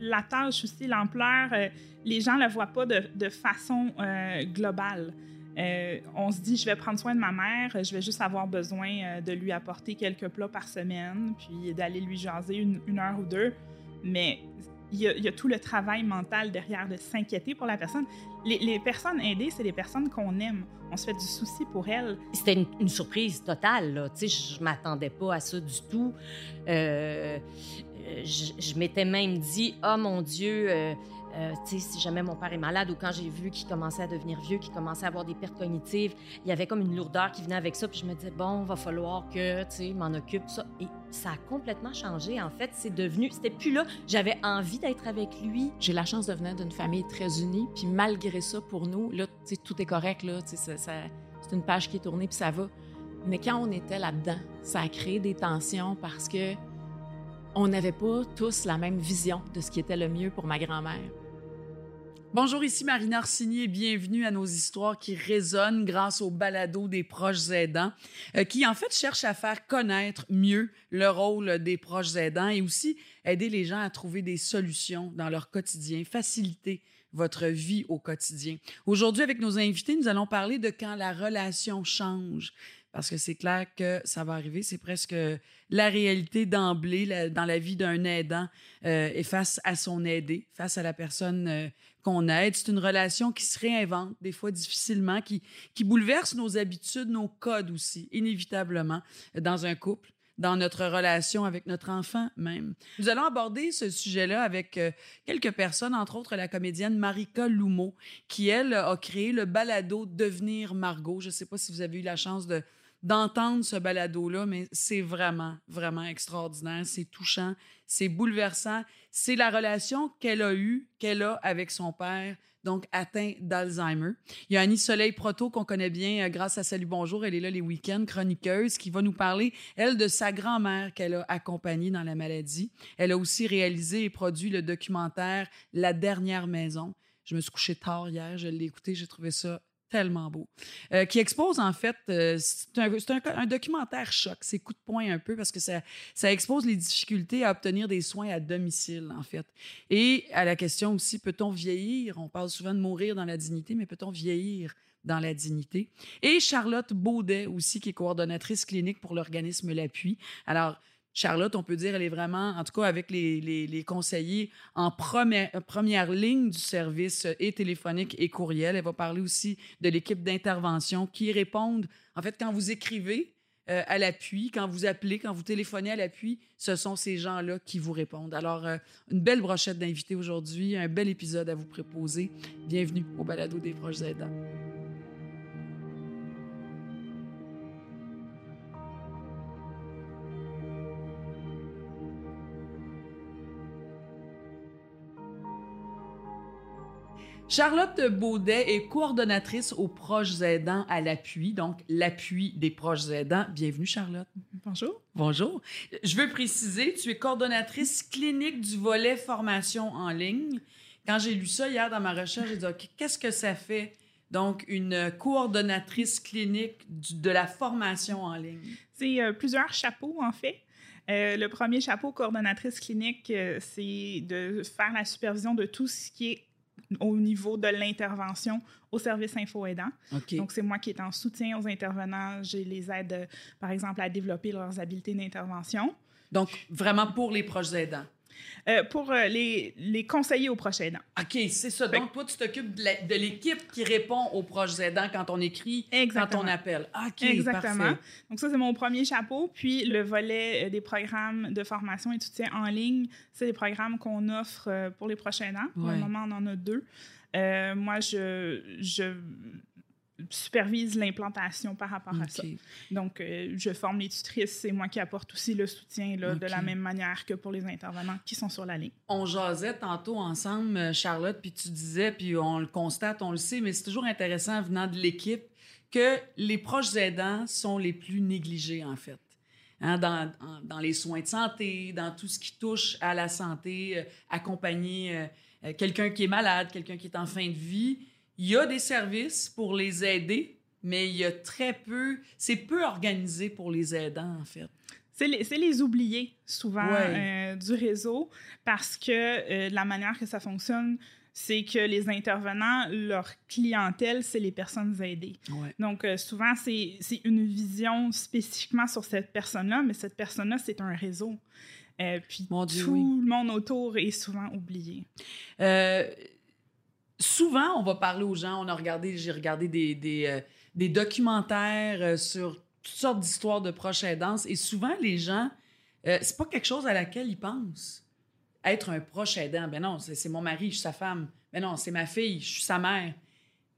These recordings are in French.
la tâche aussi, l'ampleur, euh, les gens ne la voient pas de, façon euh, globale. Euh, on se dit, je vais prendre soin de ma mère, je vais juste avoir besoin de lui apporter quelques plats par semaine, puis d'aller lui jaser une, heure ou deux. Mais il y, a, tout le travail mental derrière de s'inquiéter pour la personne. Les, les personnes aidées, c'est des personnes qu'on aime. On se fait du souci pour elles. C'était une, surprise totale. Là. Je m'attendais pas à ça du tout. Je je m'étais même dit, oh mon Dieu, euh, euh, si jamais mon père est malade ou quand j'ai vu qu'il commençait à devenir vieux, qu'il commençait à avoir des pertes cognitives, il y avait comme une lourdeur qui venait avec ça. Puis je me disais, bon, va falloir que, tu sais, m'en occupe ça. Et ça a complètement changé. En fait, c'est devenu, c'était plus là. J'avais envie d'être avec lui. J'ai la chance de venir d'une famille très unie, puis malgré ça, pour nous, là, tu sais, tout est correct, là, ça- ça- c'est une page qui est tournée, puis ça va. Mais quand on était là-dedans, ça a créé des tensions parce que on n'avait pas tous la même vision de ce qui était le mieux pour ma grand-mère. Bonjour, ici Marina Orsini et bienvenue à nos histoires qui résonnent grâce au balado des proches aidants, euh, qui en fait cherchent à faire connaître mieux le rôle des proches aidants et aussi aider les gens à trouver des solutions dans leur quotidien, faciliter votre vie au quotidien. Aujourd'hui, avec nos invités, nous allons parler de quand la relation change. Parce que c'est clair que ça va arriver, c'est presque la réalité d'emblée dans la vie d'un aidant euh, et face à son aidé, face à la personne euh, qu'on aide. C'est une relation qui se réinvente, des fois difficilement, qui, qui bouleverse nos habitudes, nos codes aussi, inévitablement, dans un couple dans notre relation avec notre enfant même. Nous allons aborder ce sujet-là avec euh, quelques personnes, entre autres la comédienne Marika Lumeau, qui, elle, a créé le balado Devenir Margot. Je ne sais pas si vous avez eu la chance de d'entendre ce balado-là, mais c'est vraiment, vraiment extraordinaire. C'est touchant, c'est bouleversant. C'est la relation qu'elle a eue, qu'elle a avec son père, donc atteint d'Alzheimer. Il y a Annie Soleil Proto qu'on connaît bien euh, grâce à Salut Bonjour. Elle est là les week-ends, chroniqueuse, qui va nous parler, elle, de sa grand-mère qu'elle a accompagnée dans la maladie. Elle a aussi réalisé et produit le documentaire La dernière maison. Je me suis couchée tard hier, je l'ai écouté, j'ai trouvé ça tellement beau, euh, qui expose en fait, euh, c'est un, documentaire choc, c'est coup de poing un peu parce que ça, ça expose les difficultés à obtenir des soins à domicile en fait. Et à la question aussi, peut-on vieillir? On parle souvent de mourir dans la dignité, mais peut-on vieillir dans la dignité? Et Charlotte Baudet aussi, qui est coordonnatrice clinique pour l'organisme L'Appui. Alors, Charlotte, on peut dire, elle est vraiment, en tout cas avec les, les, conseillers, en première, première ligne du service euh, et téléphonique et courriel. Elle va parler aussi de l'équipe d'intervention qui répondent, en fait, quand vous écrivez euh, à l'appui, quand vous appelez, quand vous téléphonez à l'appui, ce sont ces gens-là qui vous répondent. Alors, euh, une belle brochette d'invités aujourd'hui, un bel épisode à vous proposer. Bienvenue au balado des proches aidants. Charlotte Baudet est coordonnatrice aux proches aidants à l'appui, donc l'appui des proches aidants. Bienvenue, Charlotte. Bonjour. Bonjour. Je veux préciser, tu es coordonnatrice clinique du volet formation en ligne. Quand j'ai lu ça hier dans ma recherche, j'ai dit, OK, qu'est-ce que ça fait? Donc, une coordonnatrice clinique du- de la formation en ligne? C'est euh, plusieurs chapeaux, en fait. Euh, le premier chapeau, coordonnatrice clinique, euh, c'est de faire la supervision de tout ce qui est au niveau de l'intervention au service info-aidant. Donc, c'est moi qui est en soutien aux intervenants. Je les aide, euh, par exemple, à développer leurs habiletés d'intervention. Donc, vraiment pour les proches aidants. Euh, pour euh, les, les conseiller aux proches aidants. OK, c'est ça. Donc, toi, tu t'occupes de l'équipe qui répond aux proches aidants quand on écrit, Exactement. quand on appelle. OK, Exactement. parfait. Donc ça, c'est mon premier chapeau. Puis le volet euh, des programmes de formation et de soutien en ligne, c'est des programmes qu'on offre pour les prochains ans. Pour Ouais. le moment, on en a deux. Euh, moi, je, je supervise l'implantation par rapport à ça. Donc, euh, je forme les tutrices. C'est moi qui apporte aussi le soutien là, de la même manière que pour les intervenants qui sont sur la ligne. On jasait tantôt ensemble, euh, Charlotte, puis tu disais, puis on le constate, on le sait, mais c'est toujours intéressant venant de l'équipe que les proches aidants sont les plus négligés, en fait. Hein, dans, dans les soins de santé, dans tout ce qui touche à la santé, euh, accompagner euh, quelqu'un qui est malade, quelqu'un qui est en fin de vie. Il y a des services pour les aider, mais il y a très peu, c'est peu organisé pour les aidants, en fait. c'est les, les oubliés souvent Ouais. euh, du réseau parce que euh, la manière que ça fonctionne, c'est que les intervenants, leur clientèle, c'est les personnes aidées. Ouais. Donc, euh, souvent, c'est c'est une vision spécifiquement sur cette personne-là, mais cette personne-là, c'est un réseau. Euh, puis Mon Dieu, tout oui. le monde autour est souvent oublié. Euh, souvent, on va parler aux gens. On a regardé, j'ai regardé des, des, euh, documentaires euh, sur toutes sortes d'histoires de proches aidants. Et souvent, les gens, euh, c'est pas quelque chose à laquelle ils pensent. Être un proche aidant, ben non, c'est mon mari, je suis sa femme. Ben non, c'est ma fille, je suis sa mère.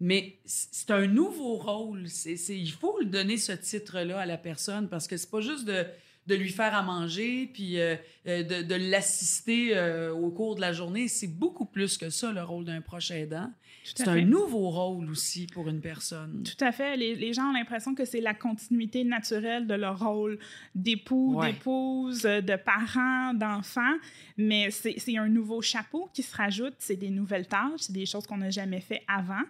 Mais c- c'est un nouveau rôle. C'est- il faut le donner ce titre-là à la personne parce que c'est pas juste de, de lui faire à manger puis euh, euh, de, de l'assister euh, au cours de la journée. C'est beaucoup plus que ça, le rôle d'un proche aidant. C'est un nouveau rôle aussi pour une personne. Tout à fait. Les, les gens ont l'impression que c'est la continuité naturelle de leur rôle d'époux, Ouais. d'épouse, de parents, d'enfants, mais c'est c'est un nouveau chapeau qui se rajoute, c'est des nouvelles tâches, c'est des choses qu'on n'a jamais fait avant.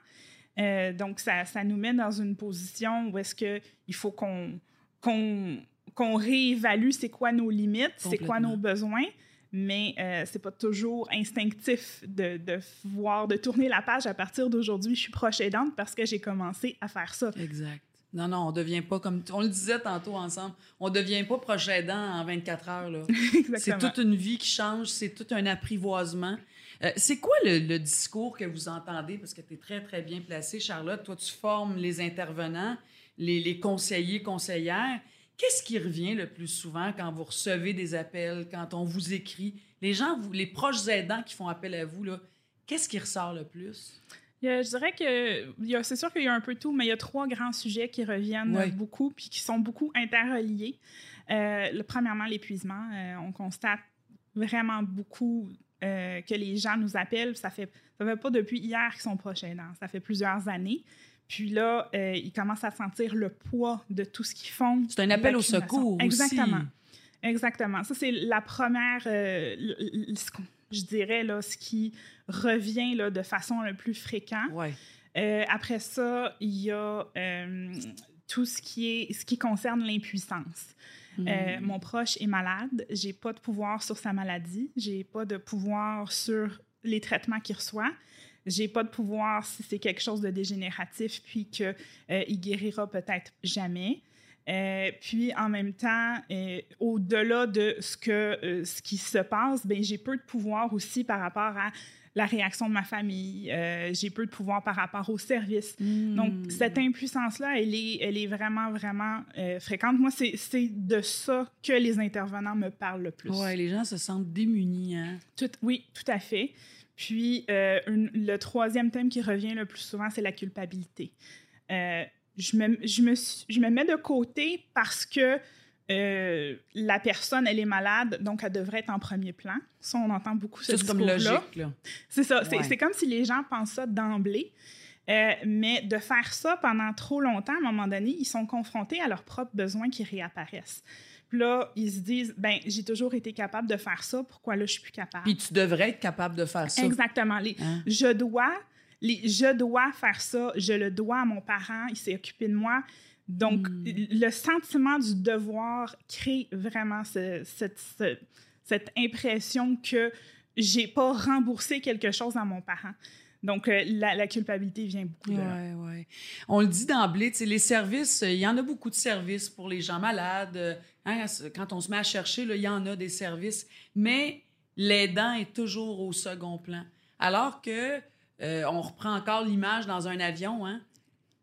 Euh, donc, ça, ça nous met dans une position où est-ce qu'il faut qu'on qu'on qu'on réévalue c'est quoi nos limites, c'est quoi nos besoins, mais euh, c'est pas toujours instinctif de, de voir, de tourner la page à partir d'aujourd'hui, je suis proche aidante parce que j'ai commencé à faire ça. Exact. Non, non, on devient pas comme. On le disait tantôt ensemble, on devient pas proche aidant en 24 heures. Là. C'est toute une vie qui change, c'est tout un apprivoisement. Euh, c'est quoi le, le discours que vous entendez? Parce que tu es très, très bien placée, Charlotte. Toi, tu formes les intervenants, les, les conseillers, conseillères. Qu'est-ce qui revient le plus souvent quand vous recevez des appels, quand on vous écrit? Les gens, vous, les proches aidants qui font appel à vous, qu'est-ce qui ressort le plus? Je dirais que c'est sûr qu'il y a un peu tout, mais il y a trois grands sujets qui reviennent beaucoup puis qui sont beaucoup interreliés. Euh, le- premièrement, l'épuisement. Euh, on constate vraiment beaucoup euh, que les gens nous appellent. Ça fait, ça fait pas depuis hier qu'ils sont proches aidants. Ça fait plusieurs années. Puis là, euh, ils commencent à sentir le poids de tout ce qu'ils font. C'est un appel au secours aussi. Exactement. Exactement. Ça, c'est la première, euh, je dirais, là, ce qui revient là, de façon le plus fréquent. Ouais. Euh, après ça, il y a euh, tout ce qui, est, ce qui concerne l'impuissance. Euh, Mm. mon proche est malade, j'ai pas de pouvoir sur sa maladie, j'ai pas de pouvoir sur les traitements qu'il reçoit. J'ai pas de pouvoir si c'est quelque chose de dégénératif, puis qu'il il guérira peut-être jamais. Euh, puis en même temps, euh, au-delà de ce, que, euh, ce qui se passe, ben, j'ai peu de pouvoir aussi par rapport à la réaction de ma famille. Euh, j'ai peu de pouvoir par rapport au service. Mm. Donc, cette impuissance-là, elle est, elle est vraiment, vraiment euh, fréquente. Moi, c'est de ça que les intervenants me parlent le plus. Ouais, les gens se sentent démunis. Hein? Tout- oui, tout à fait. Puis, euh, une- le troisième thème qui revient le plus souvent, c'est la culpabilité. Euh, je, me, je, me, je me mets de côté parce que euh, la personne, elle est malade, donc elle devrait être en premier plan. Ça, on entend beaucoup ce Ça, c'est comme discours-là. C'est ça. C'est Ouais. c'est comme si les gens pensent ça d'emblée. Euh, mais de faire ça pendant trop longtemps, à un moment donné, ils sont confrontés à leurs propres besoins qui réapparaissent. Puis là, ils se disent, ben j'ai toujours été capable de faire ça, pourquoi là, je suis plus capable? Puis tu devrais être capable de faire ça. Exactement. Les, Hein? Je dois, les, je dois faire ça, je le dois à mon parent, il s'est occupé de moi. Donc, Hmm. le sentiment du devoir crée vraiment ce- cette, ce- cette impression que j'ai pas remboursé quelque chose à mon parent. Donc, euh, la, la culpabilité vient beaucoup de là. Ouais, ouais. On le dit d'emblée, les services, euh, il y en a beaucoup de services pour les gens malades. Euh, hein, quand on se met à chercher, là, il y en a des services. Mais l'aidant est toujours au second plan. Alors que, euh, on reprend encore l'image dans un avion, hein?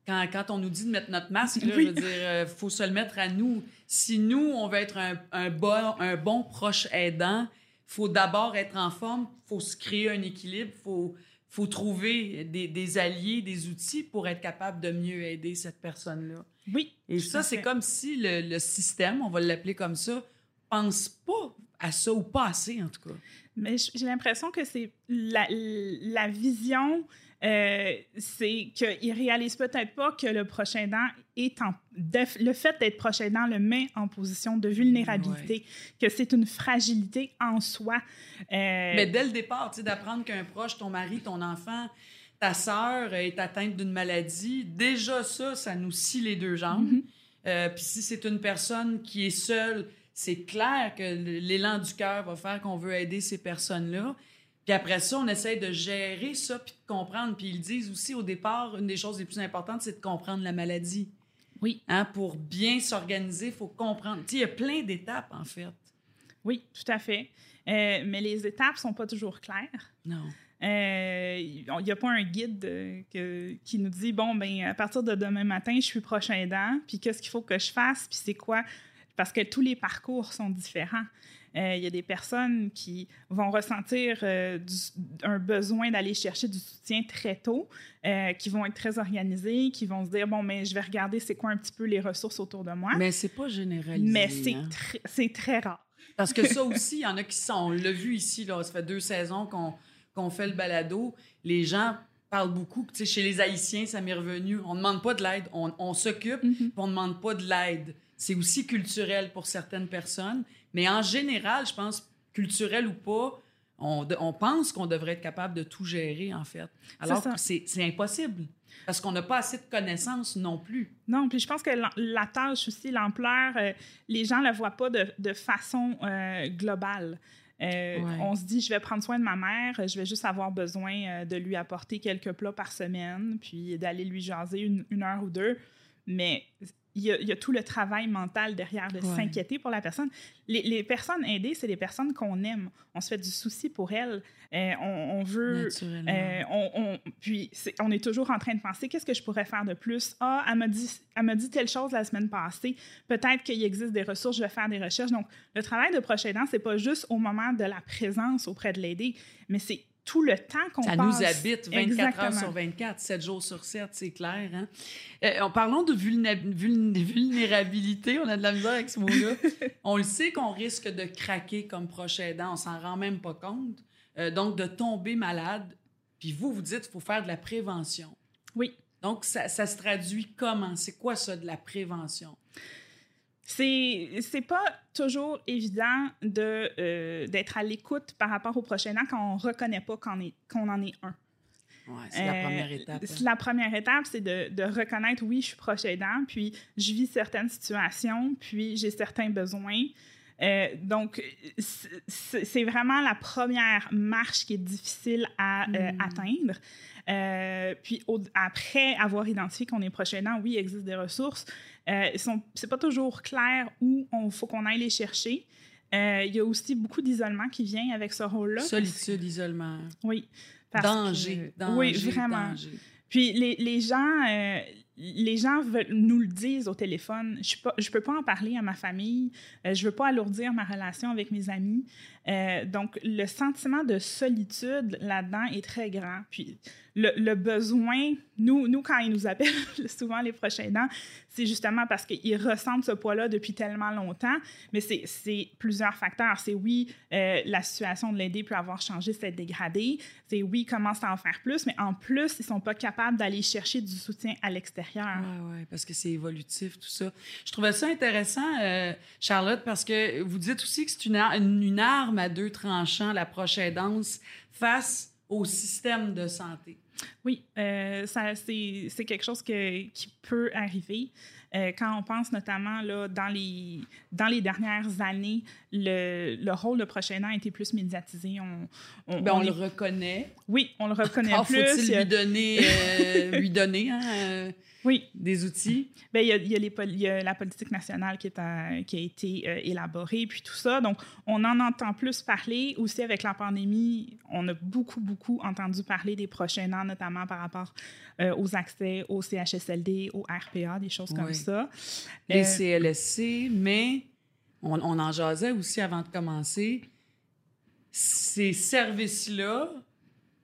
Quand, quand on nous dit de mettre notre masque, là, Oui. je veux dire, il faut se le mettre à nous. Si nous, on veut être un, un bon, un bon proche aidant, faut d'abord être en forme, faut se créer un équilibre, faut faut trouver des, des alliés, des outils pour être capable de mieux aider cette personne-là. Oui. Et ça, c'est comme si le, le système, on va l'appeler comme ça, pense pas à ça ou pas assez, en tout cas. Mais j'ai l'impression que c'est la, la vision, euh, c'est qu'ils réalisent peut-être pas que le prochain aidant est en. le fait d'être prochain aidant le met en position de vulnérabilité, que c'est une fragilité en soi. Euh, Mais dès le départ, tu sais, d'apprendre qu'un proche, ton mari, ton enfant, ta sœur est atteinte d'une maladie, déjà ça, ça nous scie les deux jambes. Mhm. Euh, Puis si c'est une personne qui est seule, c'est clair que l'élan du cœur va faire qu'on veut aider ces personnes-là. Puis après ça, on essaye de gérer ça puis de comprendre. Puis ils disent aussi au départ, une des choses les plus importantes, c'est de comprendre la maladie. Oui. Hein, pour bien s'organiser, il faut comprendre. Tu sais, il y a plein d'étapes, en fait. Oui, tout à fait. Euh, mais les étapes sont pas toujours claires. Non. Euh, Il n'y a pas un guide euh, que- qui nous dit bon, ben à partir de demain matin, je suis prochain aidant, puis qu'est-ce qu'il faut que je fasse, puis c'est quoi? Parce que tous les parcours sont différents. Euh, Il y a des personnes qui vont ressentir euh, du- un besoin d'aller chercher du soutien très tôt, euh, qui vont être très organisées, qui vont se dire bon, mais je vais regarder c'est quoi un petit peu les ressources autour de moi. Mais c'est pas généralisé. Mais c'est hein. tr- très rare. Parce que ça aussi, il y en a qui sont. On l'a vu ici, là, ça fait deux saisons qu'on qu'on fait le balado. Les gens parlent beaucoup. Tu sais, chez les Haïtiens, ça m'est revenu. On ne demande pas de l'aide. On, on s'occupe, puis on ne demande pas de l'aide. C'est aussi culturel pour certaines personnes. Mais en général, je pense, culturel ou pas, on, de- on pense qu'on devrait être capable de tout gérer, en fait. Alors que c'est impossible. Parce qu'on n'a pas assez de connaissances non plus. Non, puis je pense que la tâche aussi, l'ampleur, euh, les gens ne la voient pas de, de façon euh, globale. Euh, Ouais. On se dit, je vais prendre soin de ma mère, je vais juste avoir besoin de lui apporter quelques plats par semaine, puis d'aller lui jaser une, une heure ou deux. Mais il y, a, il y a tout le travail mental derrière de Ouais. s'inquiéter pour la personne. Les, les personnes aidées, c'est des personnes qu'on aime. On se fait du souci pour elles. Euh, on, on veut euh, on, on- puis on est toujours en train de penser qu'est-ce que je pourrais faire de plus? Ah, elle m'a dit, elle m'a dit telle chose la semaine passée. Peut-être qu'il existe des ressources, je vais faire des recherches. Donc, le travail de proche aidant, c'est pas juste au moment de la présence auprès de l'aider, mais c'est tout le temps qu'on Ça passe. nous habite 24 heures Exactement. sur 24, 7 jours sur 7, c'est clair. Hein? Euh, en parlant de vulnérabilité, on a de la misère avec ce mot-là. on le sait qu'on risque de craquer comme proche aidant, on s'en rend même pas compte. Euh, donc, de tomber malade. Puis vous, vous dites qu'il faut faire de la prévention. Oui. Donc, ça, ça se traduit comment? C'est quoi ça, de la prévention? C'est pas toujours évident de euh, d'être à l'écoute par rapport au prochain aidant quand on reconnaît pas qu'on qu'on en est un. Ouais, c'est la Euh, première étape. c'est hein. La première étape, c'est de, de reconnaître, oui, je suis proche aidant, puis je vis certaines situations, puis j'ai certains besoins. Euh, donc, c'est vraiment la première marche qui est difficile à euh, Mm. atteindre. Euh, puis au- après avoir identifié qu'on est proche aidant, oui, il existe des ressources. Sont- c'est pas toujours clair où il faut qu'on aille les chercher. Il y a aussi beaucoup d'isolement qui vient avec ce rôle-là. Solitude, isolement. Oui. Danger, que- danger, oui, vraiment. danger. Puis les, les gens, euh, les gens veulent- nous le disent au téléphone. Je ne peux pas en parler à ma famille. Euh, je veux pas alourdir ma relation avec mes amis. Euh, donc, le sentiment de solitude là-dedans est très grand. Puis le, besoin, nous, nous, quand ils nous appellent, souvent les prochains aidants, c'est justement parce qu'ils ressentent ce poids-là depuis tellement longtemps. Mais c'est- plusieurs facteurs. C'est oui, euh, la situation de l'aider peut avoir changé, s'être dégradée. C'est oui, commence à en faire plus, mais en plus, ils sont pas capables d'aller chercher du soutien à l'extérieur. Oui, oui, parce que c'est évolutif, tout ça. Je trouvais ça intéressant, euh, Charlotte, parce que vous dites aussi que c'est une, une arme à deux tranchants, la prochaine danse, face au système de santé. Oui, euh, ça, c'est, c'est quelque chose que- qui peut arriver. Euh, quand on pense notamment là, dans, les, dans les dernières années, le, le rôle de prochain aidant a été plus médiatisé. On, on, Ben, on, on le reconnaît. oui, on le reconnaît Encore plus. faut-il lui donner, euh, lui donner hein, euh, oui, des outils? Ben, il, y a, il y a les pol- il y a la politique nationale qui, est à- qui a été euh, élaborée, puis tout ça. Donc, on en entend plus parler. Aussi, avec la pandémie, on a beaucoup, beaucoup entendu parler des prochains ans, notamment par rapport euh, aux accès au CHSLD, au RPA, des choses comme Oui. ça. Les Euh, CLSC, mais on, on en jasait aussi avant de commencer. Ces services-là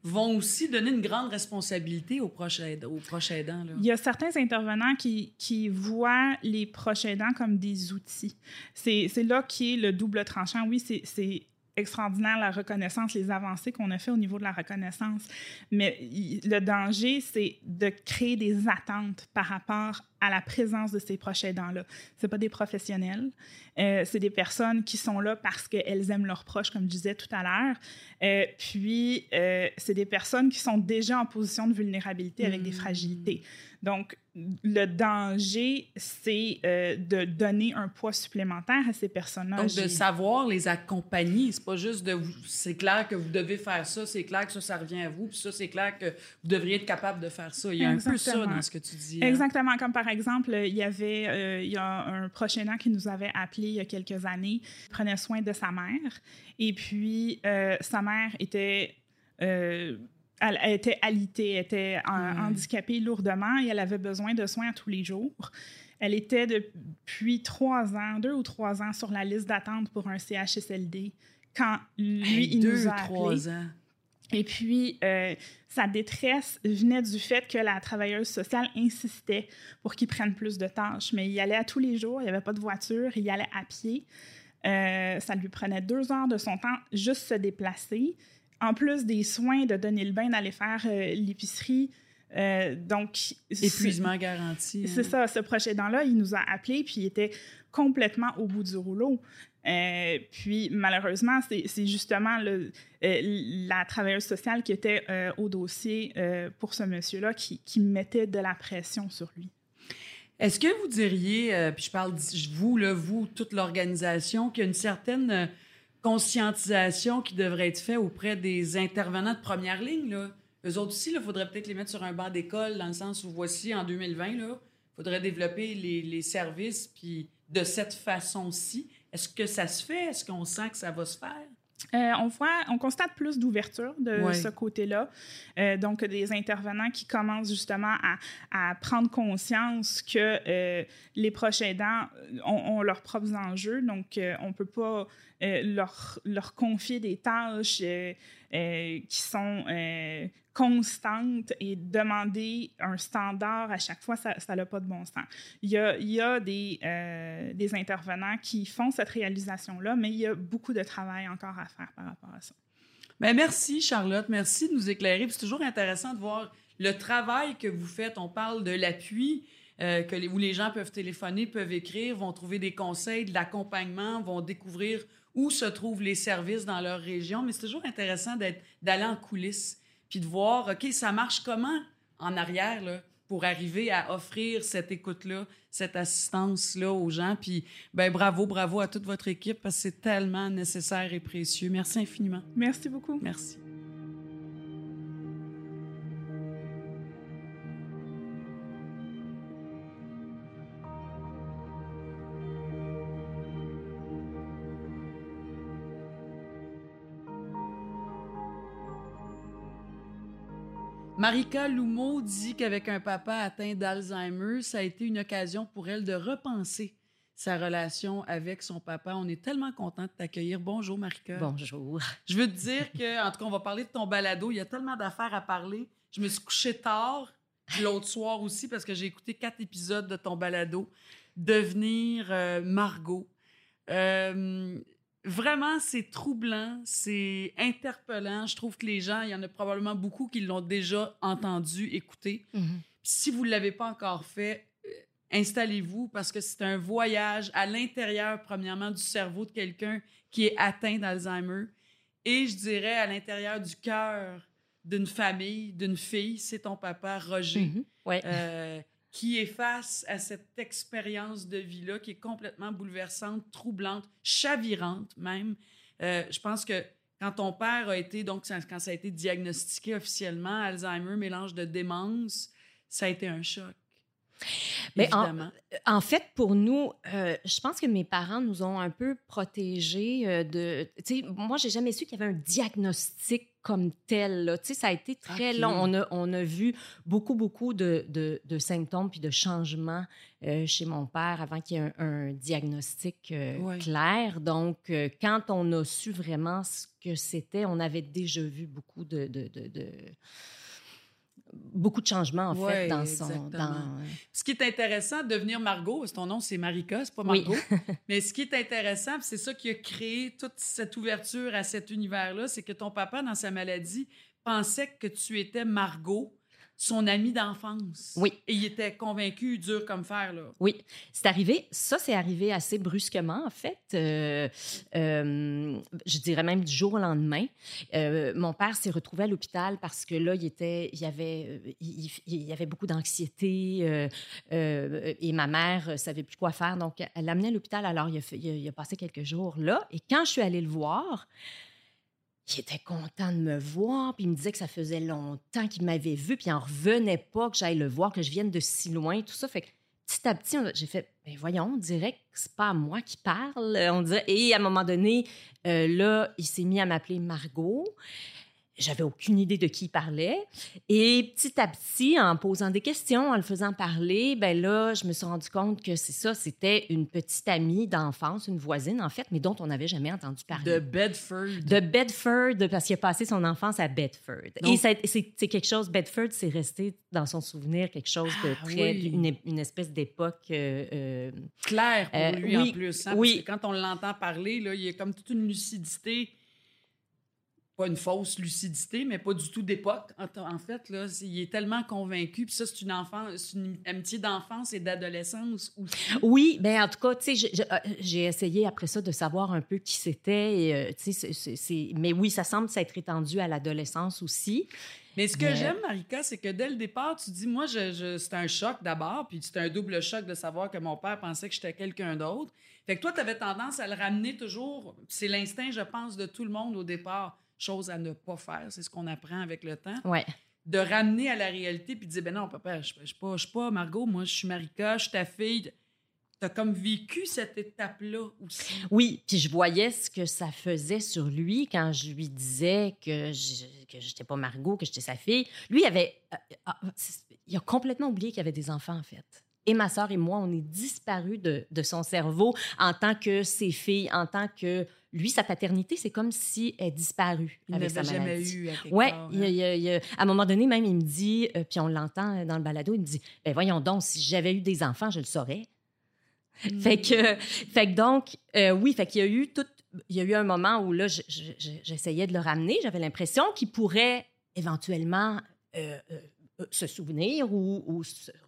vont aussi donner une grande responsabilité aux proches aux proches aidants. Il y a certains intervenants qui, qui voient les proches aidants comme des outils. C'est là qui est le double tranchant. Oui, c'est extraordinaire la reconnaissance, les avancées qu'on a fait au niveau de la reconnaissance. Mais le danger, c'est de créer des attentes par rapport à la présence de ces proches aidants-là. Ce pas des professionnels, euh, c'est des personnes qui sont là parce qu'elles aiment leurs proches, comme je disais tout à l'heure. Euh, puis, euh, c'est des personnes qui sont déjà en position de vulnérabilité avec des Mm. fragilités. Donc, le danger, c'est euh, de donner un poids supplémentaire à ces personnes-là. Donc, de savoir les accompagner, c'est pas juste de vous. C'est clair que vous devez faire ça, c'est clair que ça, ça revient à vous, puis ça, c'est clair que vous devriez être capable de faire ça. Il y a un peu ça dans ce que tu dis. hein. Exactement, comme par exemple, il y avait euh, il y a un proche aidant qui nous avait appelé il y a quelques années, il prenait soin de sa mère, et puis euh, sa mère était euh, elle, elle était alitée, elle était Ouais. handicapée lourdement et elle avait besoin de soins tous les jours. Elle était depuis trois ans, deux ou trois ans sur la liste d'attente pour un CHSLD quand lui, Hey, il deux, nous a appelés. trois ans. Et puis, euh, sa détresse venait du fait que la travailleuse sociale insistait pour qu'il prenne plus de tâches. Mais il allait à tous les jours, il n'y avait pas de voiture, il allait à pied. Euh, ça lui prenait deux heures de son temps juste se déplacer. En plus des soins, de donner le bain, d'aller faire euh, l'épicerie. Euh, donc, c'est- Épuisement garanti. c'est hein. ça, ce proche aidant-là, il nous a appelés, puis il était complètement au bout du rouleau. Euh, puis malheureusement, c'est c'est justement le- euh, la travailleuse sociale qui était euh, au dossier pour ce monsieur-là qui, qui mettait de la pression sur lui. Est-ce que vous diriez, puis je parle de vous, là, vous, toute l'organisation, qu'il y a une certaine conscientisation qui devrait être faite auprès des intervenants de première ligne? Là? Eux autres aussi, il faudrait peut-être les mettre sur un banc d'école, dans le sens où voici, en 2020, il faudrait développer les, les services, puis de cette façon-ci. Est-ce que ça se fait? Est-ce qu'on sent que ça va se faire? Euh, on voit, on constate plus d'ouverture de Ouais. ce côté-là. Euh, donc, des intervenants qui commencent justement à, à prendre conscience que euh, les proches aidants ont, ont leurs propres enjeux. Donc, on ne peut pas euh, leur, leur confier des tâches euh, euh, qui sont constantes et demander un standard à chaque fois, ça n'a pas de bon sens. Il y a, il y a des, des intervenants qui font cette réalisation-là, mais il y a beaucoup de travail encore à faire par rapport à ça. Ben merci, Charlotte. Merci de nous éclairer. C'est toujours intéressant de voir le travail que vous faites. On parle de l'appui, que où les gens peuvent téléphoner, peuvent écrire, vont trouver des conseils, de l'accompagnement, vont découvrir où se trouvent les services dans leur région. Mais c'est toujours intéressant d'aller en coulisses puis de voir, OK, ça marche comment en arrière, là, pour arriver à offrir cette écoute-là, cette assistance-là aux gens? Puis, ben bravo, bravo à toute votre équipe parce que c'est tellement nécessaire et précieux. Merci infiniment. Merci beaucoup. Merci. Marika Lumeau dit qu'avec un papa atteint d'Alzheimer, ça a été une occasion pour elle de repenser sa relation avec son papa. On est tellement content de t'accueillir. Bonjour, Marika. Bonjour. Je veux te dire que, en tout cas, on va parler de ton balado. Il y a tellement d'affaires à parler. Je me suis couchée tard l'autre soir aussi parce que j'ai écouté quatre épisodes de ton balado. Devenir euh, Margot. Euh, vraiment, c'est troublant, c'est interpellant. Je trouve que les gens, il y en a probablement beaucoup qui l'ont déjà entendu, écouté. Mhm. Si vous ne l'avez pas encore fait, euh, installez-vous parce que c'est un voyage à l'intérieur, premièrement, du cerveau de quelqu'un qui est atteint d'Alzheimer et je dirais à l'intérieur du cœur d'une famille, d'une fille, c'est ton papa, Roger. Ouais. euh, qui est face à cette expérience de vie-là qui est complètement bouleversante, troublante, chavirante même. Euh, je pense que quand ton père a été, donc quand ça a été diagnostiqué officiellement, Alzheimer, mélange de démence, ça a été un choc. Mais en- fait, pour nous, euh, je pense que mes parents nous ont un peu protégés euh, de. Moi, j'ai jamais su qu'il y avait un diagnostic comme tel. là. Tu sais, ça a été très long. On a, on a vu beaucoup, beaucoup de, de, de symptômes puis de changements euh, chez mon père avant qu'il y ait un, un diagnostic euh, clair. Donc, euh, quand on a su vraiment ce que c'était, on avait déjà vu beaucoup de- beaucoup de changements, en fait, dans son. Dans, Ce qui est intéressant, devenir Margot, ton nom c'est Marika, c'est pas Oui. Margot. mais ce qui est intéressant, c'est ça qui a créé toute cette ouverture à cet univers-là, c'est que ton papa, dans sa maladie, pensait que tu étais Margot son ami d'enfance. Oui. Et il était convaincu, dur comme fer, là. Oui, c'est arrivé. Ça, c'est arrivé assez brusquement, en fait. Euh, euh, je dirais même du jour au lendemain. Euh, mon père s'est retrouvé à l'hôpital parce que là, il était, il y avait, il, il y avait beaucoup d'anxiété et ma mère savait plus quoi faire. Donc, elle l'a amené à l'hôpital. Alors, il a, fait- il a- il a passé quelques jours là. Et quand je suis allée le voir, il était content de me voir, puis il me disait que ça faisait longtemps qu'il m'avait vu, puis il en revenait pas que j'aille le voir, que je vienne de si loin, tout ça. Fait que petit à petit, j'ai fait, ben voyons, on dirait que c'est pas à moi qui parle. On dirait, et à un moment donné, euh, là, il s'est mis à m'appeler Margot. J'avais aucune idée de qui il parlait. Et petit à petit, en posant des questions, en le faisant parler, ben là, je me suis rendu compte que c'est ça, c'était une petite amie d'enfance, une voisine en fait, mais dont on n'avait jamais entendu parler De Bedford. de Bedford, parce qu'il a passé son enfance à Bedford. Donc- Et c'est c'est quelque chose, Bedford, c'est resté dans son souvenir quelque chose de Ah, très, oui. une, une espèce d'époque. euh, euh, clair pour Euh, lui oui, en plus. hein, oui. Parce que quand on l'entend parler, là, il y a comme toute une lucidité. Pas une fausse lucidité, mais pas du tout d'époque. En, fait, là, il est tellement convaincu. Puis ça, c'est une, une amitié d'enfance et d'adolescence aussi. Oui, ben en tout cas, tu sais, euh, j'ai essayé après ça de savoir un peu qui c'était. euh, mais oui, ça semble s'être étendu à l'adolescence aussi. Mais ce que Mais- j'aime, Marika, c'est que dès le départ, tu dis, moi, je, je- c'est un choc d'abord, puis c'est un double choc de savoir que mon père pensait que j'étais quelqu'un d'autre. Fait que toi, tu avais tendance à le ramener toujours. C'est l'instinct, je pense, de tout le monde au départ. Chose à ne pas faire, c'est ce qu'on apprend avec le temps. Ouais. De ramener à la réalité, puis de dire, ben non, papa, je ne suis, pas- pas Margot, moi, je suis Marika, je suis ta fille. Tu as comme vécu cette étape-là aussi? Oui, puis je voyais ce que ça faisait sur lui quand je lui disais que je que j'étais pas Margot, que j'étais sa fille. Lui, il avait, euh, euh, c'est- il a complètement oublié qu'il y avait des enfants en fait. Et ma sœur et moi, on est disparus de, de son cerveau en tant que ses filles, en tant que lui, sa paternité, c'est comme si elle disparut Il avec sa n'avait jamais maladie. eu à Ouais, part, il hein. il il à un moment donné, même, il me dit, euh, puis on l'entend dans le balado, il me dit ben voyons donc, si j'avais eu des enfants, je le saurais. Fait que, fait que donc, euh, oui, fait qu'il y a eu tout. Il y a eu un moment où là, je- je- je- j'essayais de le ramener. J'avais l'impression qu'il pourrait éventuellement euh, euh, euh, se souvenir ou, ou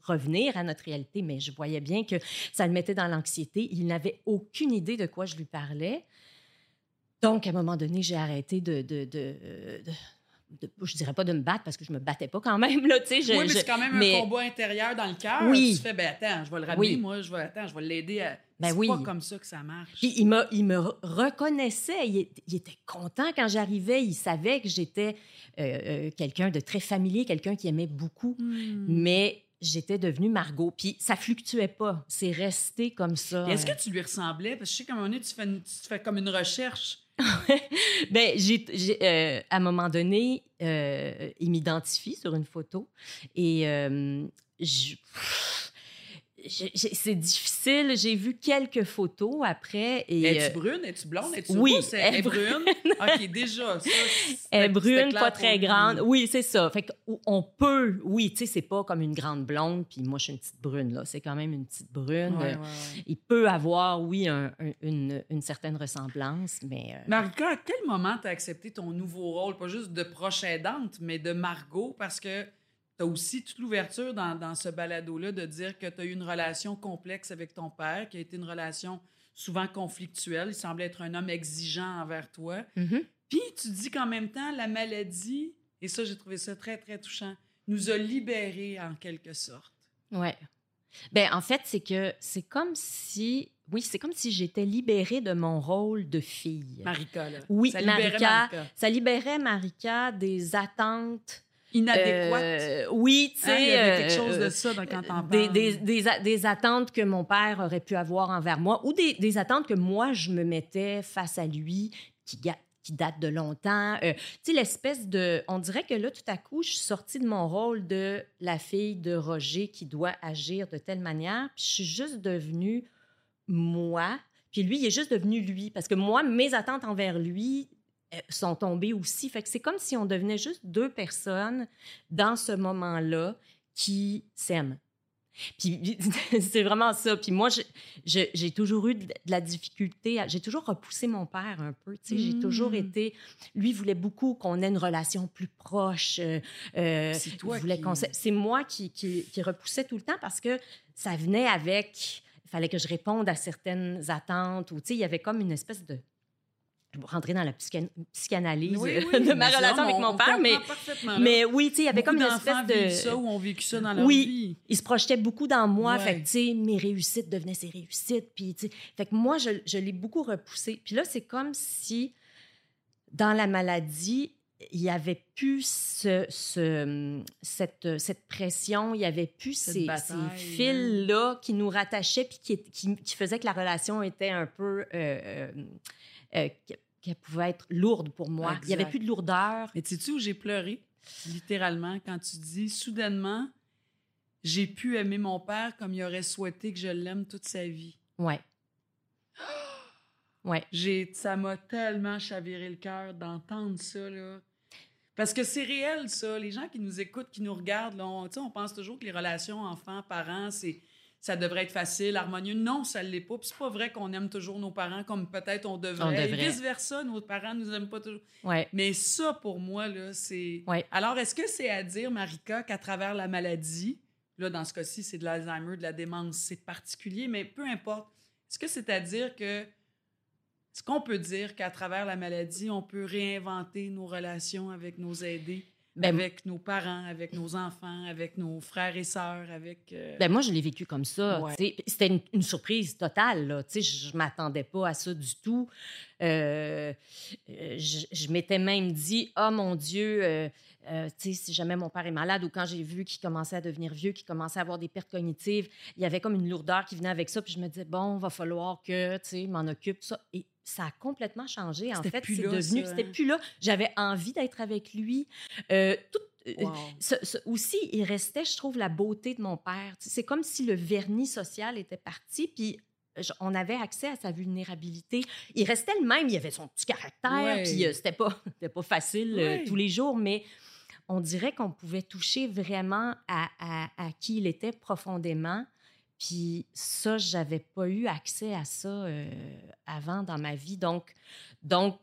revenir à notre réalité, mais je voyais bien que ça le mettait dans l'anxiété. Il n'avait aucune idée de quoi je lui parlais. Donc, à un moment donné, j'ai arrêté de, de, de, de- je dirais pas de me battre parce que je me battais pas quand même là, tu sais. je- oui, mais c'est quand même mais- un combat intérieur dans le cœur. Oui. Tu fais, ben attends, je vais le ramener, Oui. moi, je vais, attends, je vais l'aider à. Ben c'est oui. pas comme ça que ça marche. Puis il me, il me re- reconnaissait, il, était content quand j'arrivais, il savait que j'étais euh, euh, quelqu'un de très familier, quelqu'un qui aimait beaucoup, Hmm. mais j'étais devenue Margot. Puis ça fluctuait pas, c'est resté comme ça. Est-ce que tu lui ressemblais? Parce que je sais qu'à un moment donné, tu fais, une- tu fais comme une recherche. Ben, j'ai, euh, à un moment donné, euh, il m'identifie sur une photo et euh, je- c'est difficile. J'ai vu quelques photos après Es-tu euh, brune? Es-tu blonde? Es-tu oui, rousse? elle est brune. OK, déjà, ça. Elle est brune, pas très grande. Oui, c'est ça. Fait qu'on peut, oui, tu sais, c'est pas comme une grande blonde, puis moi, je suis une petite brune, là. C'est quand même une petite brune. Ouais, ouais, ouais. Il peut avoir, oui, un- un- une, une certaine ressemblance, mais... euh, Marika, à quel moment tu as accepté ton nouveau rôle, pas juste de proche aidante, mais de Margot, parce que tu as aussi toute l'ouverture dans, dans ce balado-là de dire que tu as eu une relation complexe avec ton père, qui a été une relation souvent conflictuelle. Il semblait être un homme exigeant envers toi. mhm. Puis tu dis qu'en même temps, la maladie, et ça, j'ai trouvé ça très, très touchant, nous a libérés en quelque sorte. Ouais. Ben, en fait, c'est que c'est comme si... Oui, c'est comme si j'étais libérée de mon rôle de fille. Marika, là. Oui, Ça libérait Marika. Marika. Ça libérait Marika des attentes... Inadéquate. euh, oui, tu sais... Hein, il y avait quelque chose de ça dans, quand t'en des, parles. des, des, a- des attentes que mon père aurait pu avoir envers moi ou des, des attentes que moi, je me mettais face à lui qui, qui datent de longtemps. Euh, tu sais, l'espèce de... On dirait que là, tout à coup, je suis sortie de mon rôle de la fille de Roger qui doit agir de telle manière, puis je suis juste devenue moi, puis lui, il est juste devenu lui. Parce que moi, mes attentes envers lui sont tombées aussi. Fait que c'est comme si on devenait juste deux personnes dans ce moment-là qui s'aiment. Puis c'est vraiment ça. Puis moi, j'ai toujours eu de, la difficulté. J'ai toujours repoussé mon père un peu. Tu sais, J'ai toujours Mm. été. Lui voulait beaucoup qu'on ait une relation plus proche. euh, euh, C'est toi qui-. C'est moi qui, qui, qui repoussais tout le temps parce que ça venait avec. Il fallait que je réponde à certaines attentes. Ou, tu sais, il y avait comme une espèce de. Rentrer dans la psychan- psychanalyse Oui, oui, de ma relation avec on- mon on père. Mais, mais oui, tu sais, il y avait Beaucoup comme une espèce de. ça ou ont vécu ça dans leur Oui. vie. il se projetait beaucoup dans moi. Ouais. Fait que, tu sais, mes réussites devenaient ses réussites. Puis, tu sais, fait que moi, je, je l'ai beaucoup repoussé. Puis là, c'est comme si, dans la maladie, il n'y avait plus ce, ce- cette, cette pression, il n'y avait plus ces, bataille, hein. ces fils-là qui nous rattachaient puis qui, qui, qui faisaient que la relation était un peu... euh, euh, euh, qu'elle- pouvait être lourde pour moi. Il n'y avait plus de lourdeur. Mais sais-tu où j'ai pleuré? Littéralement, quand tu dis soudainement, j'ai pu aimer mon père comme il aurait souhaité que je l'aime toute sa vie? Ouais. Ouais. J'ai, ça m'a tellement chaviré le cœur d'entendre ça, là. Parce que c'est réel, ça. Les gens qui nous écoutent, qui nous regardent, là, on, on pense toujours que les relations enfants-parents, c'est, ça devrait être facile, harmonieux. Non, ça ne l'est pas. Puis c'est pas vrai qu'on aime toujours nos parents comme peut-être on devrait. On Et devrait. vice-versa, nos parents nous aiment pas toujours. Ouais. Mais ça, pour moi, là, c'est... Ouais. Alors, est-ce que c'est à dire, Marika, qu'à travers la maladie, là, dans ce cas-ci, c'est de l'Alzheimer, de la démence, c'est particulier, mais peu importe, est-ce que c'est à dire que... Est-ce qu'on peut dire qu'à travers la maladie, on peut réinventer nos relations avec nos aidés, Ben, avec nos parents, avec nos enfants, avec nos frères et sœurs, avec... euh, Ben moi, je l'ai vécu comme ça. Ouais. C'était une, une surprise totale. Là. Tu sais, Je ne m'attendais pas à ça du tout. Euh, euh, je je m'étais même dit, oh mon Dieu, euh, euh, tu sais, si jamais mon père est malade ou quand j'ai vu qu'il commençait à devenir vieux, qu'il commençait à avoir des pertes cognitives, il y avait comme une lourdeur qui venait avec ça. Puis je me disais, bon, va falloir que, tu sais, m'en occupe. Ça. Et ça a complètement changé. En fait, c'est devenu, c'était plus là. J'avais envie d'être avec lui. Euh, tout, euh, ce- ce- aussi, il restait, je trouve, la beauté de mon père. C'est comme si le vernis social était parti, puis on avait accès à sa vulnérabilité. Il restait le même, il avait son petit caractère, Ouais. puis euh, c'était pas, pas facile euh, Ouais. tous les jours, mais on dirait qu'on pouvait toucher vraiment à, à- à qui il était profondément. Puis ça, j'avais pas eu accès à ça euh, avant dans ma vie. Donc, donc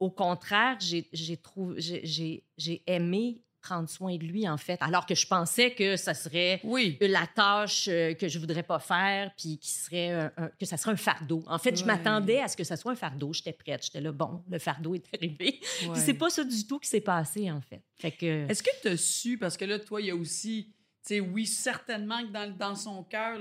au contraire, j'ai j'ai trouvé- j'ai- j'ai- j'ai aimé prendre soin de lui, en fait, alors que je pensais que ça serait Oui. la tâche euh, que je voudrais pas faire, puis qui serait un- un- que ça serait un fardeau. En fait, je m'attendais à ce que ça soit un fardeau. J'étais prête. J'étais là, bon, le fardeau est arrivé. Puis ouais. c'est pas ça du tout qui s'est passé, en fait. Fait que... Est-ce que tu as su, parce que là, toi, il y a aussi, sais, oui, certainement que dans, dans son cœur,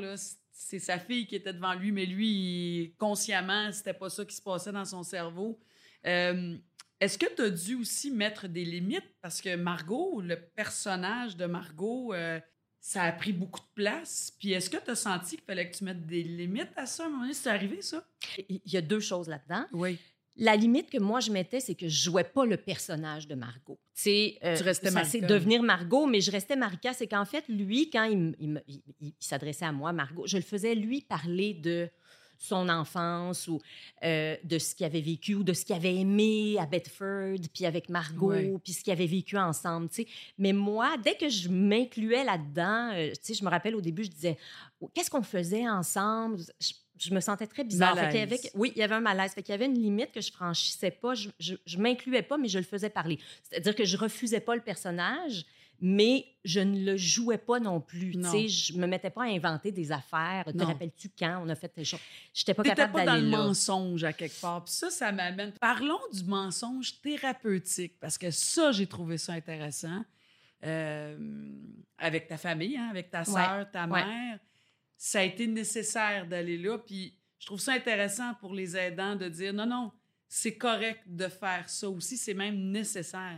c'est sa fille qui était devant lui, mais lui, il- consciemment, c'était pas ça qui se passait dans son cerveau. Euh, Est-ce que tu as dû aussi mettre des limites? Parce que Margot, le personnage de Margot, euh, ça a pris beaucoup de place. Puis est-ce que tu as senti qu'il fallait que tu mettes des limites à ça? À un moment donné? C'est arrivé, ça? Il y a deux choses là-dedans. Oui. La limite que moi je mettais, c'est que je jouais pas le personnage de Margot. Tu sais, euh, Tu restais ça c'est devenir Margot, mais je restais Marika. C'est qu'en fait, lui, quand il, s'adressait à moi, Margot, je le faisais lui parler de son enfance ou euh, de ce qu'il avait vécu ou de ce qu'il avait aimé à Bedford, puis avec Margot, puis ce qu'ils avaient vécu ensemble. tu sais. Mais moi, dès que je m'incluais là-dedans, euh, tu sais, je me rappelle au début, je disais, Oh, qu'est-ce qu'on faisait ensemble? Je, je me sentais très bizarre. Fait qu'il y avait- Malaise. oui, il y avait un malaise. Fait qu'il y avait une limite que je franchissais pas. Je, je, je m'incluais pas, mais je le faisais parler. C'est-à-dire que je refusais pas le personnage, mais je ne le jouais pas non plus. Non. Je me mettais pas à inventer des affaires. Te rappelles-tu quand on a fait des choses? J'étais pas capable pas dans d'aller le là. mensonge à quelque part. Puis ça, ça m'amène. Parlons du mensonge thérapeutique, parce que ça, j'ai trouvé ça intéressant. Euh, avec ta famille, hein, avec ta sœur, ta ouais. Ça a été nécessaire d'aller là. Puis je trouve ça intéressant pour les aidants de dire non, non, c'est correct de faire ça aussi, c'est même nécessaire.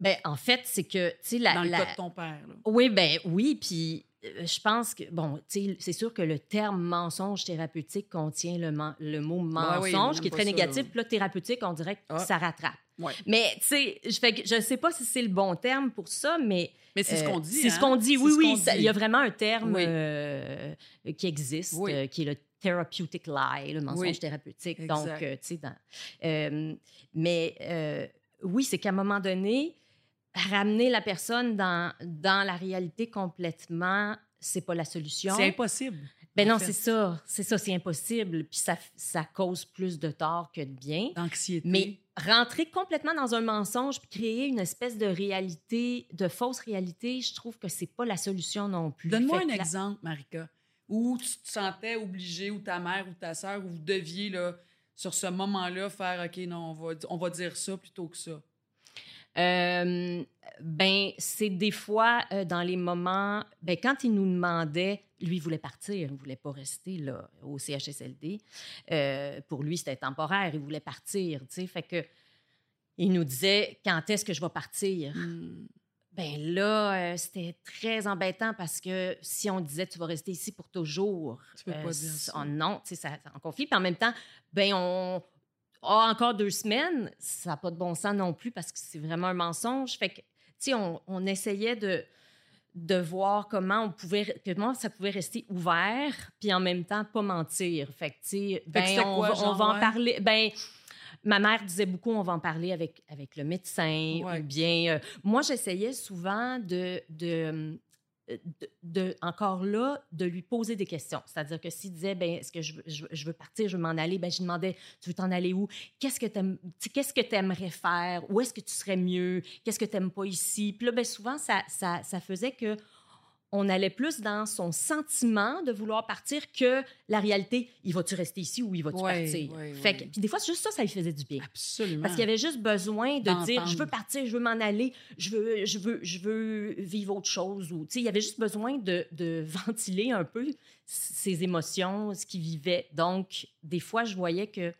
Ben, en fait, c'est que, tu sais, la, dans le la- cas de ton père. là. Oui, ben oui, puis euh, je pense que, bon, tu sais, c'est sûr que le terme mensonge thérapeutique contient le, le mot oui, on mensonge, qui est très ça, négatif, puis là, thérapeutique, on dirait que Ah. ça rattrape. Ouais. Mais, tu sais, je fais je sais pas si c'est le bon terme pour ça, mais... Mais c'est ce euh, qu'on dit. C'est ce hein? qu'on dit, oui, oui. Il y a vraiment un terme Oui. euh, qui existe, Oui. euh, qui est le therapeutic lie, le mensonge Oui. thérapeutique. Exact. Donc, tu sais, dans- mais oui, c'est qu'à un moment donné, ramener la personne dans, dans la réalité complètement, c'est pas la solution. C'est impossible. Ben en non, c'est ça. C'est ça, c'est impossible. Puis ça, ça cause plus de tort que de bien. D'anxiété. Mais rentrer complètement dans un mensonge puis créer une espèce de réalité, de fausse réalité, je trouve que c'est pas la solution non plus. Donne-moi un la- exemple, Marika, où tu te sentais obligé, ou ta mère ou ta sœur, où vous deviez, là, sur ce moment-là, faire OK, non, on va, on va dire ça plutôt que ça. Euh, ben, c'est des fois euh, dans les moments. Ben, quand il nous demandait, lui, il voulait partir, il ne voulait pas rester là, au CHSLD. Euh, pour lui, c'était temporaire, il voulait partir. tu sais. Fait que il nous disait quand est-ce que je vais partir? Hmm. Ben là, c'était très embêtant parce que si on disait tu vas rester ici pour toujours, Tu peux pas dire ça. oh non, tu sais, ça, ça en conflit. Puis en même temps, ben on a encore deux semaines, ça n'a pas de bon sens non plus parce que c'est vraiment un mensonge. Fait que, tu sais, on, on essayait de de voir comment on pouvait comment ça pouvait rester ouvert puis en même temps pas mentir. Fait que tu sais, ben on, quoi, va, on genre, va en ouais? parler ben Ma mère disait beaucoup, on va en parler avec, avec le médecin, Ouais. ou bien... euh, moi, j'essayais souvent de, de, de- encore là, de lui poser des questions. C'est-à-dire que s'il disait, ben, est-ce que je veux, partir, je veux m'en aller, ben, je demandais, tu veux t'en aller où? Qu'est-ce que tu que aimerais faire? Où est-ce que tu serais mieux? Qu'est-ce que tu n'aimes pas ici? Puis là, ben, souvent, ça, ça faisait que on allait plus dans son sentiment de vouloir partir que la réalité, il va-tu rester ici ou il va-tu Ouais, partir? ouais, Fait que- ouais. puis des fois, juste ça, ça lui faisait du bien. Absolument. Parce qu'il avait juste besoin de dire je veux partir, je veux m'en aller, je veux, je veux, je veux vivre autre chose. Ou, il avait juste besoin de, de ventiler un peu ses émotions, ce qu'il vivait. Donc, des fois, je voyais que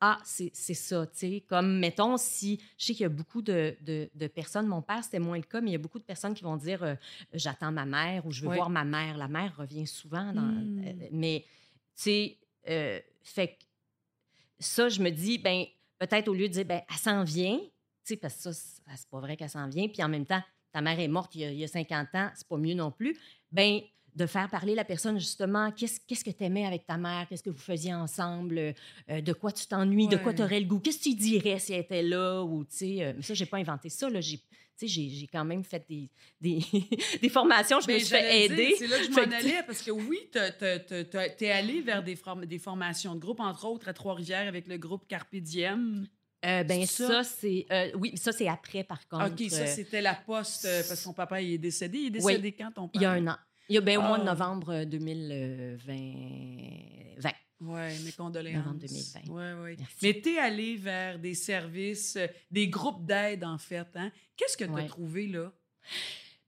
ah, c'est c'est ça, tu sais. Comme, mettons, si je sais qu'il y a beaucoup de, de- de personnes, mon père, c'était moins le cas, mais il y a beaucoup de personnes qui vont dire euh, j'attends ma mère ou je veux voir ma mère. La mère revient souvent, dans, Mm. euh, mais, tu sais, euh, fait que ça, je me dis, ben peut-être au lieu de dire, ben elle s'en vient, tu sais, parce que ça, c'est c'est pas vrai qu'elle s'en vient, puis en même temps, ta mère est morte il y a, il y a 50 ans, c'est pas mieux non plus, ben de faire parler la personne justement, qu'est-ce qu'est-ce que tu aimais avec ta mère, qu'est-ce que vous faisiez ensemble, euh, de quoi tu t'ennuies, de quoi tu aurais le goût, qu'est-ce que tu dirais si elle était là, ou tu sais, euh, mais ça, j'ai pas inventé ça, là, j'ai. J'ai quand même fait des, des, des formations, je me Ben, suis fait aider. C'est là que je m'en allais, parce que oui, tu es allé vers des, form- des formations de groupe, entre autres à Trois-Rivières avec le groupe Carpe Diem. Euh, ben ça, c'est euh, oui, ça c'est après par contre. OK, ça, Euh, c'était la poste, euh, parce que ton papa il est décédé. Il est décédé quand, ton père? Il y a un an. Il y a ben, au mois de Ah. novembre euh, 2020. 20. Oui, mes condoléances. Novembre 2020. Ouais, ouais. Merci. Mais tu es allé vers des services, euh, des groupes d'aide, en fait. Hein? Qu'est-ce que tu as Ouais. trouvé là?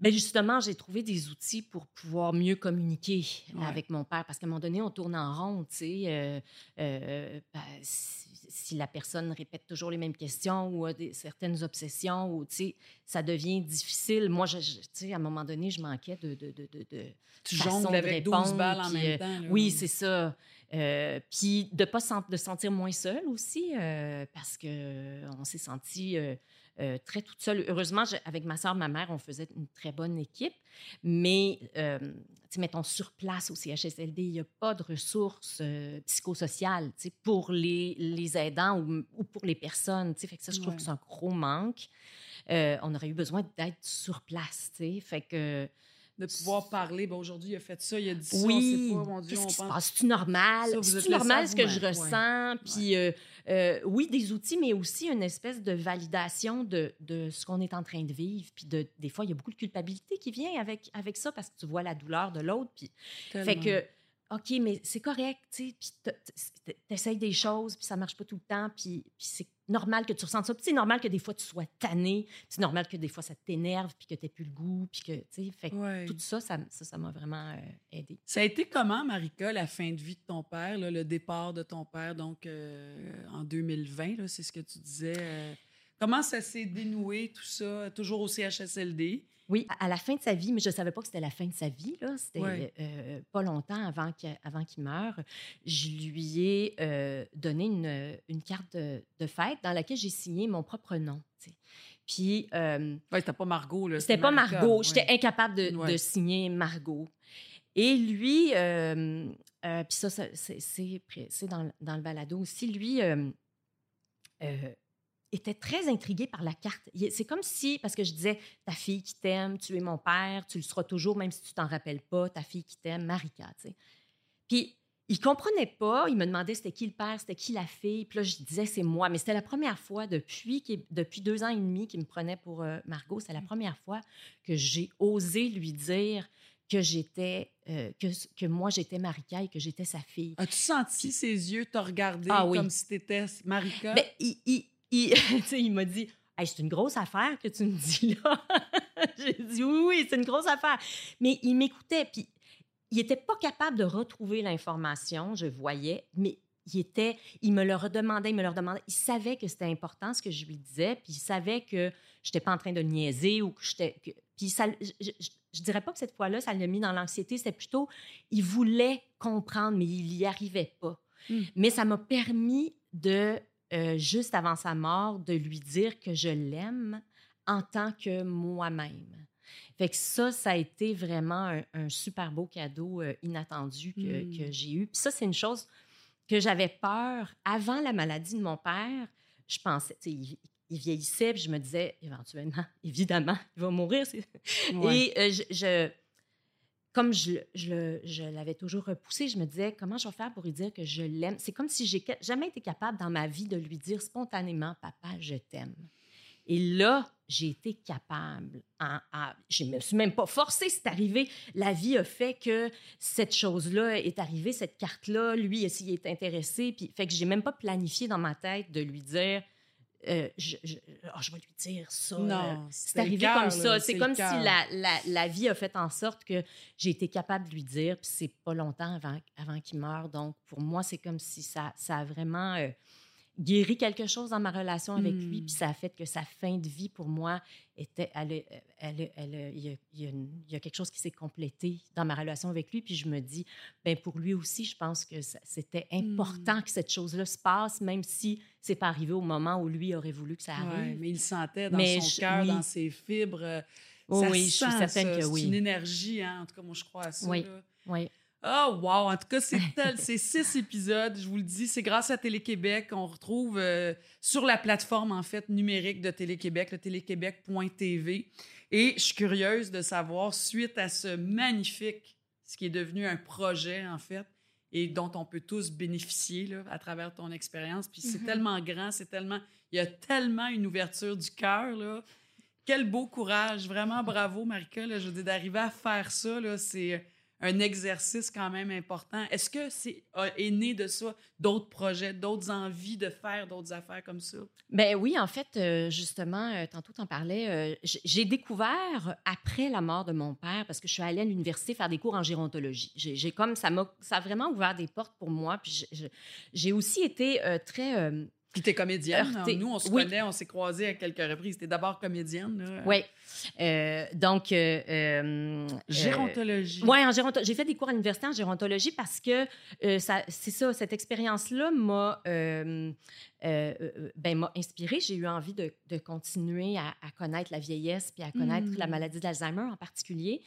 Ben justement, j'ai trouvé des outils pour pouvoir mieux communiquer Ouais. avec mon père. Parce qu'à un moment donné, on tourne en rond, tu sais. euh, euh, ben, si, si la personne répète toujours les mêmes questions ou a des, certaines obsessions, ou, tu sais, ça devient difficile. Moi, je, je- tu sais, à un moment donné, je manquais de... de, de, de, Tu jongles de avec 12 répondre, balles en puis, même euh, temps. là. Oui, c'est ça. Euh, puis de pas sen- de se sentir moins seule aussi, parce que euh, on s'est senti euh, très toute seule. Heureusement, je- avec ma soeur, ma mère, on faisait une très bonne équipe, mais euh, mettons sur place au CHSLD, il n'y a pas de ressources euh, psychosociales, pour les, les aidants ou, ou pour les personnes. Fait que ça, je trouve Ouais. que c'est un gros manque. Euh, on aurait eu besoin d'être sur place. Fait que De pouvoir parler. Ben, Aujourd'hui, il a fait ça, il a dit ça. oui. Qu'est-ce on qui se passe? C'est-tu normal? C'est-tu laissé normal ce que je ressens? Puis, euh, euh, oui, des outils, mais aussi une espèce de validation de, de ce qu'on est en train de vivre. Puis, de, des fois, il y a beaucoup de culpabilité qui vient avec, avec ça parce que tu vois la douleur de l'autre. Puis, fait que, OK, mais c'est correct, tu sais, puis tu essayes des choses, puis ça marche pas tout le temps, puis, c'est normal que tu ressentes ça. Puis c'est normal que des fois tu sois tanné, c'est normal que des fois ça t'énerve, puis que tu plus le goût, puis que, tu sais, fait que Ouais. tout ça, ça ça ça m'a vraiment euh, aidé. Ça a été comment, Marika, la fin de vie de ton père, là, le départ de ton père, donc euh, en 2020, là, c'est ce que tu disais. euh, comment ça s'est dénoué, tout ça, toujours au CHSLD? Oui, à la fin de sa vie, mais je ne savais pas que c'était la fin de sa vie. là. C'était Ouais. euh, pas longtemps avant qu'il avant qu'il meure. Je lui ai euh, donné une, une carte de, de fête dans laquelle j'ai signé mon propre nom. tu sais. Puis, euh, Ouais, c'était pas Margot, là. c'était pas Margot. ouais. J'étais incapable de, Ouais. de signer Margot. Et lui, euh, euh, puis ça, ça, c'est c'est pré- c'est dans, le- dans le balado aussi, lui, euh, euh, était très intrigué par la carte. C'est comme si, parce que je disais, ta fille qui t'aime, tu es mon père, tu le seras toujours, même si tu t'en rappelles pas, ta fille qui t'aime, Marika, tu sais. Puis il comprenait pas. Il me demandait c'était qui le père, c'était qui la fille. Puis là, je disais c'est moi. Mais c'était la première fois depuis, depuis deux ans et demi qu'il me prenait pour euh, Margot. C'est la première fois que j'ai osé lui dire que j'étais, euh, que, que moi j'étais Marika et que j'étais sa fille. As-tu senti ses yeux te regarder ah comme si tu étais Marika? Ben, il, il, il, il m'a dit c'est une grosse affaire que tu me dis là. j'ai dit oui, oui, c'est une grosse affaire. Mais il m'écoutait. Puis il n'était pas capable de retrouver l'information, je voyais, mais il était, il me le redemandait, il me le redemandait. Il savait que c'était important ce que je lui disais, puis il savait que je n'étais pas en train de niaiser ou que j'étais. Puis ça, je, ne dirais pas que cette fois-là, ça l'a mis dans l'anxiété, c'était plutôt, il voulait comprendre, mais il n'y arrivait pas. Hmm. Mais ça m'a permis de, euh, juste avant sa mort, de lui dire que je l'aime en tant que moi-même. Fait que ça, ça a été vraiment un, super beau cadeau euh, inattendu que, que hmm. j'ai eu. Puis ça, c'est une chose que j'avais peur avant la maladie de mon père. Je pensais, sais, il, vieillissait, puis je me disais, éventuellement, évidemment, il va mourir. Et euh, je, comme je, l'avais toujours repoussé, je me disais, comment je vais faire pour lui dire que je l'aime? C'est comme si j'ai jamais été capable dans ma vie de lui dire spontanément, papa, je t'aime. Et là, j'ai été capable. je ne me suis même pas forcée, c'est arrivé. La vie a fait que cette chose-là est arrivée, cette carte-là, lui, s'il est intéressé. Puis, fait que j'ai même pas planifié dans ma tête de lui dire. Euh, je, oh, je, vais lui dire ça. Non, c'est arrivé comme ça. C'est comme si la, la, la, vie a fait en sorte que j'ai été capable de lui dire, puis c'est pas longtemps avant, avant qu'il meure. Donc, pour moi, c'est comme si ça, ça a vraiment euh, guéri quelque chose dans ma relation avec lui, puis hmm. ça a fait que sa fin de vie, pour moi, était... Elle, elle, elle, il, y a, quelque chose qui s'est complété dans ma relation avec lui, puis je me dis, ben pour lui aussi, je pense que c'était important hmm. que cette chose-là se passe, même si c'est pas arrivé au moment où lui aurait voulu que ça arrive. mais il sentait dans son cœur, dans ses fibres. oui, je suis certaine que oui. C'est une énergie, hein? en tout cas, moi, je crois à ça. Oui, oui. Oh, wow! En tout cas, c'est six épisodes. Je vous le dis, c'est grâce à Télé-Québec. qu'on retrouve euh, sur la plateforme, en fait, numérique de Télé-Québec, le téléquébec.tv. Et je suis curieuse de savoir, suite à ce magnifique, ce qui est devenu un projet, en fait, et dont on peut tous bénéficier là, à travers ton expérience. Puis c'est mm-hmm. tellement grand, c'est tellement... Il y a tellement une ouverture du cœur, là. Quel beau courage! Vraiment bravo, Marika. Là, je veux dire, d'arriver à faire ça, là, c'est un exercice quand même important. Est-ce que c'est est né de ça d'autres projets, d'autres envies de faire d'autres affaires comme ça? Ben oui, en fait, euh, justement, euh, tantôt t'en parlais, euh, j'ai découvert après la mort de mon père parce que je suis allée à l'université faire des cours en gérontologie. J'ai comme ça m'a ça a vraiment ouvert des portes pour moi. Puis j'ai aussi été très puis t'es comédienne. Nous, on se connaît, on s'est croisés à quelques reprises. T'es d'abord comédienne. Oui. Euh, donc. Euh, euh, gérontologie. oui, en gérontologie. J'ai fait des cours à l'université en gérontologie parce que c'est ça, cette expérience-là m'a ben, m'a inspirée. J'ai eu envie de, de continuer à, connaître la vieillesse puis à connaître la hmm. maladie d'Alzheimer en particulier.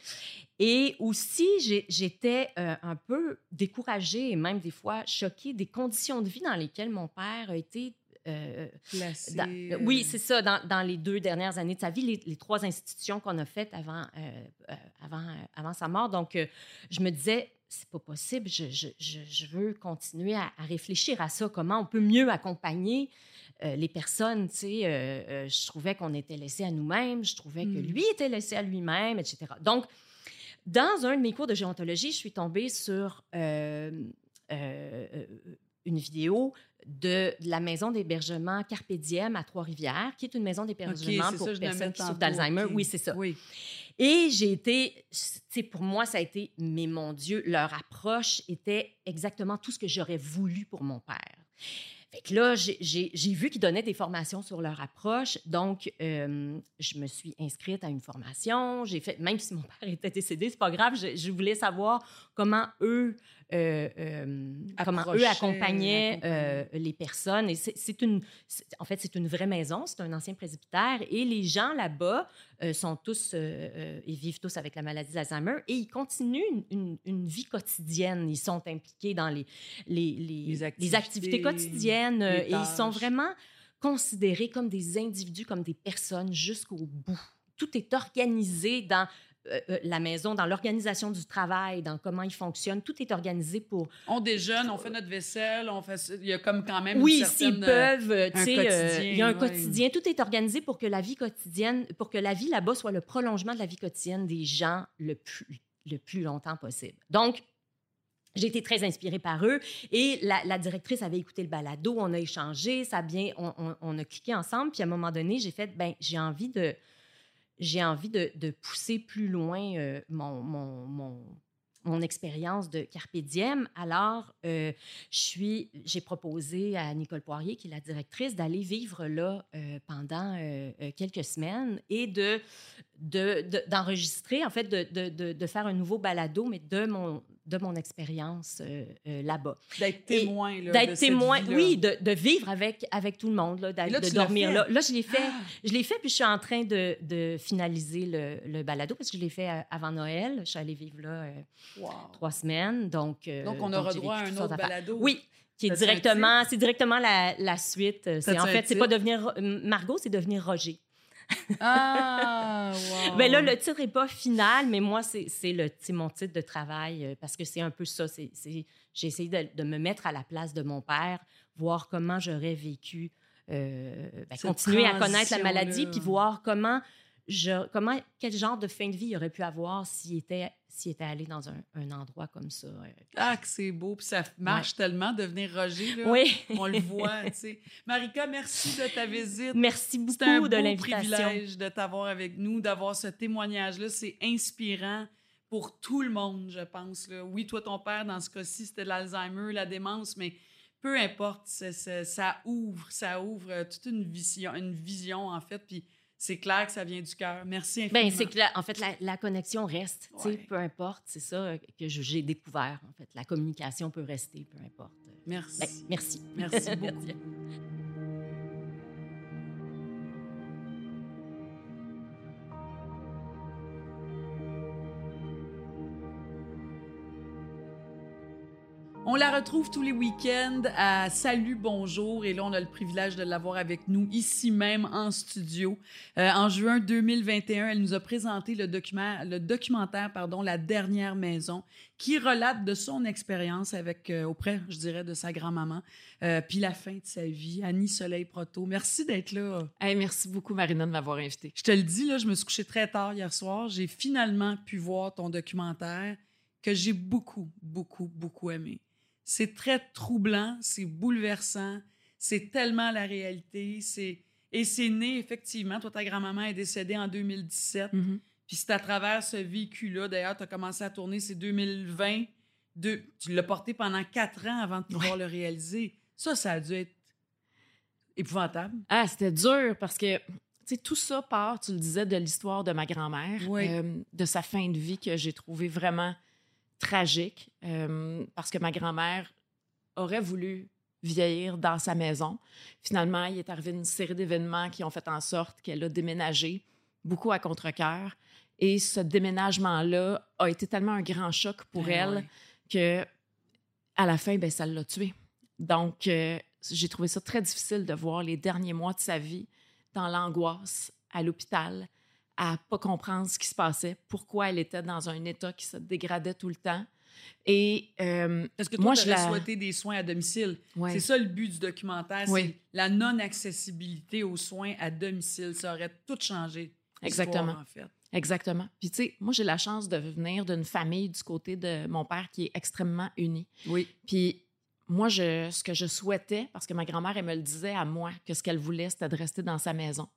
Et aussi, j'étais un peu découragée et même des fois choquée des conditions de vie dans lesquelles mon père a été euh, oui, c'est ça. Dans, les deux dernières années de sa vie, les, trois institutions qu'on a faites avant, euh, euh, avant, avant sa mort. Donc, je me disais, c'est pas possible. Je, je, je, veux continuer à, réfléchir à ça. Comment on peut mieux accompagner les personnes. Tu sais, je trouvais qu'on était laissé à nous-mêmes. Je trouvais que hmm. lui était laissé à lui-même, etc. Donc, dans un de mes cours de géontologie, je suis tombée sur une vidéo de, la maison d'hébergement Carpe Diem à Trois-Rivières, qui est une maison d'hébergement pour personnes qui souffrent d'Alzheimer. Oui, c'est ça. Oui. Et j'ai été, c'est pour moi, ça a été, mais mon Dieu, leur approche était exactement tout ce que j'aurais voulu pour mon père. Fait que là, j'ai vu qu'ils donnaient des formations sur leur approche. Donc, euh, je me suis inscrite à une formation. J'ai fait, même si mon père était décédé, c'est pas grave, je, voulais savoir comment eux euh, euh, comment eux accompagnaient euh, les personnes. Et c'est une, en fait, c'est une vraie maison, c'est un ancien presbytère, et les gens là-bas sont tous, ils vivent tous avec la maladie d'Alzheimer, et ils continuent une, une, vie quotidienne. Ils sont impliqués dans les, les, les, activités, quotidiennes, et ils sont vraiment considérés comme des individus, comme des personnes jusqu'au bout. Tout est organisé dans euh, euh, la maison, dans l'organisation du travail, dans comment il fonctionne. Tout est organisé pour. On déjeune, on fait notre vaisselle, on fait. Il y a comme quand même. Oui, s'ils peuvent, euh, tu sais, euh, il y a un ouais. quotidien. Tout est organisé pour que la vie quotidienne, pour que la vie là-bas soit le prolongement de la vie quotidienne des gens le plus, le plus longtemps possible. Donc, j'ai été très inspirée par eux et la, la directrice avait écouté le balado, on a échangé, ça a bien, on, on- on a cliqué ensemble. Puis à un moment donné, j'ai fait, ben j'ai envie de, j'ai envie de, pousser plus loin euh, mon, expérience de Carpe. Alors, euh, j'ai proposé à Nicole Poirier, qui est la directrice, d'aller vivre là euh, pendant quelques semaines et de, de, d'enregistrer, en fait, de, de faire un nouveau balado, mais de mon, de mon expérience euh, euh, là-bas. D'être témoin, D'être témoin, oui, de, de vivre avec, avec tout le monde, là, de dormir là. Là, je l'ai fait. Ah! Je l'ai fait, puis je suis en train de, de finaliser le, le balado parce que je l'ai fait euh, avant Noël. Je suis allée vivre là euh, Wow. trois semaines. Donc, Donc, on aura j'ai droit à un autre balado. Oui, qui est directement, c'est directement la, la suite. C'est, en fait, c'est pas devenir Margot, c'est devenir Roger. Ah, wow. Ben là, le titre est pas final, mais moi, c'est, mon titre de travail euh, parce que c'est un peu ça. J'ai essayé de, de me mettre à la place de mon père, voir comment j'aurais vécu, euh, ben, continuer à connaître la maladie, puis voir comment je, comment, quel genre de fin de vie il aurait pu avoir s'il était, s'il était allé dans un, un endroit comme ça. euh. Ah, que c'est beau. Puis ça marche tellement, devenir Roger, là. Oui, On le voit, tu sais. Marika, merci de ta visite. merci C'est un beaucoup de l'invitation. privilège de t'avoir avec nous, d'avoir ce témoignage-là. C'est inspirant pour tout le monde, je pense. là. Oui, toi, ton père, dans ce cas-ci, c'était l'Alzheimer, la démence, mais peu importe, c'est- c'est- ça ouvre, ça ouvre euh, toute une vision, une vision en fait, puis c'est clair que ça vient du cœur. Merci infiniment. Ben, c'est que, la- en fait, la, la connexion reste, Ouais. peu importe, c'est ça euh, que j'ai découvert, en fait. La communication peut rester, peu importe. Merci. Ben, merci. Merci beaucoup. Merci. On la retrouve tous les week-ends à Salut, bonjour. Et là, on a le privilège de l'avoir avec nous ici même en studio. Euh, en juin 2021, elle nous a présenté le, document, le documentaire pardon, La dernière maison, qui relate de son expérience avec euh, auprès, je dirais, de sa grand-maman, euh, puis la fin de sa vie. Annie Soleil Proto, merci d'être là. Hey, merci beaucoup, Marina, de m'avoir invitée. Je te le dis, là, je me suis couchée très tard hier soir. J'ai finalement pu voir ton documentaire que j'ai beaucoup, beaucoup, beaucoup aimé. C'est très troublant, c'est bouleversant, c'est tellement la réalité. C'est... Et c'est né, effectivement, toi, ta grand-maman est décédée en 2017. Mhm. Puis c'est à travers ce vécu-là, d'ailleurs, tu as commencé à tourner, c'est 2020. De... Tu l'as porté pendant quatre ans avant de pouvoir le réaliser. Ça, ça a dû être épouvantable. Ah, c'était dur parce que, tu sais, tout ça part, tu le disais, de l'histoire de ma grand-mère, Oui. euh, de sa fin de vie que j'ai trouvé vraiment tragique euh, parce que ma grand-mère aurait voulu vieillir dans sa maison. Finalement, il est arrivé une série d'événements qui ont fait en sorte qu'elle a déménagé, beaucoup à contre-cœur. Et ce déménagement-là a été tellement un grand choc pour Ah elle ouais. que à la fin, ben, ça l'a tuée. Donc, euh, j'ai trouvé ça très difficile de voir les derniers mois de sa vie dans l'angoisse, à l'hôpital, à pas comprendre ce qui se passait, pourquoi elle était dans un état qui se dégradait tout le temps. Et euh, Parce que toi, Moi, je la- souhaité des soins à domicile? ouais, C'est ça le but du documentaire, c'est la non-accessibilité aux soins à domicile. Ça aurait tout changé. Exactement. En fait. exactement. Puis tu sais, moi j'ai la chance de venir d'une famille du côté de mon père qui est extrêmement unie. Oui. Puis moi, je, ce que je souhaitais, parce que ma grand-mère, elle me le disait à moi, que ce qu'elle voulait, c'était de rester dans sa maison.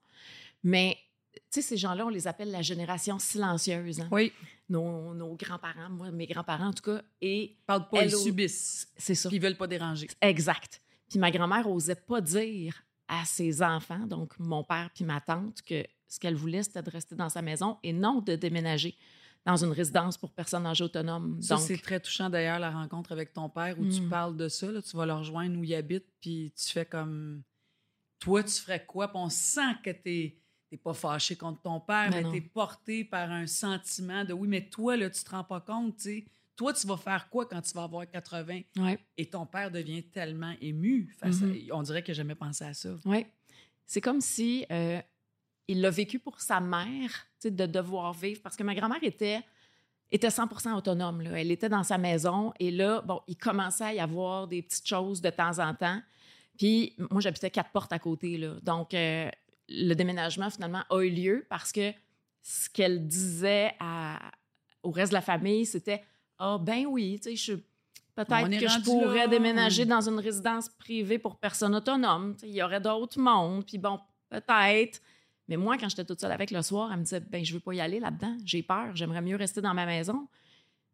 Mais, tu sais, ces gens-là, on les appelle la génération silencieuse. hein. Oui. Nos, nos grands-parents, moi, mes grands-parents en tout cas, et Parle pas, Elle ils subissent. c'est ça. Ils veulent pas déranger. Exact. Puis ma grand-mère osait pas dire à ses enfants, donc mon père puis ma tante, que ce qu'elle voulait, c'était de rester dans sa maison et non de déménager dans une résidence pour personnes âgées autonomes. Ça, donc, c'est très touchant d'ailleurs, la rencontre avec ton père où tu Mm. parles de ça. là. tu vas le rejoindre où il habite, puis tu fais comme. Toi, tu ferais quoi? Puis on sent que tu n'es pas fâché contre ton père, Mais mais non. tu es porté par un sentiment de oui, mais toi, là, tu te rends pas compte, tu sais. Toi, tu vas faire quoi quand tu vas avoir 80? ouais. Et ton père devient tellement ému face Mhm. à... On dirait qu'il n'a jamais pensé à ça. Oui. c'est comme si euh, il l'a vécu pour sa mère, tu sais, de devoir vivre. Parce que ma grand-mère était, était 100 autonome. Là. Elle était dans sa maison et là, bon, il commençait à y avoir des petites choses de temps en temps. Puis moi, j'habitais quatre portes à côté. Là. Donc, euh, le déménagement, finalement, a eu lieu parce que ce qu'elle disait à, au reste de la famille, c'était Ah, ben oui, tu sais, Peut-être que je pourrais déménager dans une résidence privée pour personnes autonomes. Il y aurait d'autres mondes. Puis bon, peut-être. Mais moi, quand j'étais toute seule avec le soir, elle me disait ben je veux pas y aller là-dedans. J'ai peur. J'aimerais mieux rester dans ma maison.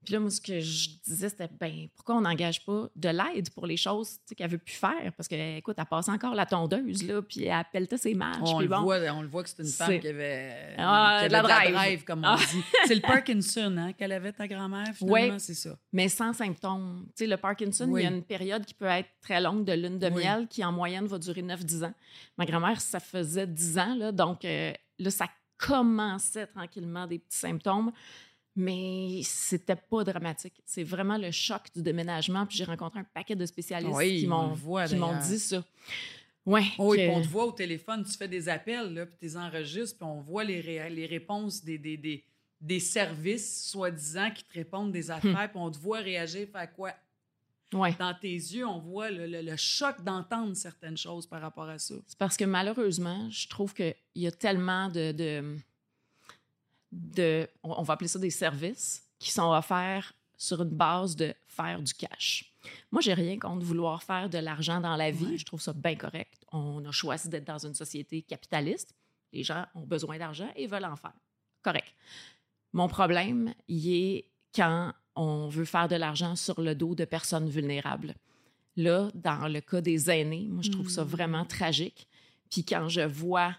Puis là, moi, ce que je disais, c'était, ben, pourquoi on n'engage pas de l'aide pour les choses qu'elle veut plus faire? Parce que, écoute, elle passe encore la tondeuse, là, puis elle pelletait ses marches. On, le, voit, on le voit que c'est une femme qui avait, ah, qui avait de, la drive. comme on ah. dit. C'est le Parkinson hein, qu'elle avait, ta grand-mère, finalement, c'est ça. mais sans symptômes. Tu sais, le Parkinson, il y a une période qui peut être très longue de lune de miel qui, en moyenne, va durer 9-10 ans. Ma grand-mère, ça faisait 10 ans, là, donc euh, là, ça commençait tranquillement des petits symptômes mais c'était pas dramatique. C'est vraiment le choc du déménagement. Puis j'ai rencontré un paquet de spécialistes qui m'ont dit ça. Ouais, oui, on te voit au téléphone, tu fais des appels, là, puis tu les enregistres, puis on voit les, les réponses des, des, des, des services, soi-disant, qui te répondent des hum. affaires, puis on te voit réagir, faire quoi? Ouais. Dans tes yeux, on voit le, le, choc d'entendre certaines choses par rapport à ça. C'est parce que malheureusement, je trouve qu'il y a tellement de de, on va appeler ça des services, qui sont offerts sur une base de faire du cash. Moi, j'ai rien contre vouloir faire de l'argent dans la vie. Je trouve ça bien correct. On a choisi d'être dans une société capitaliste. Les gens ont besoin d'argent et veulent en faire. Correct. Mon problème, il est quand on veut faire de l'argent sur le dos de personnes vulnérables. Là, dans le cas des aînés, moi, je trouve ça hmm. vraiment tragique. Puis quand je vois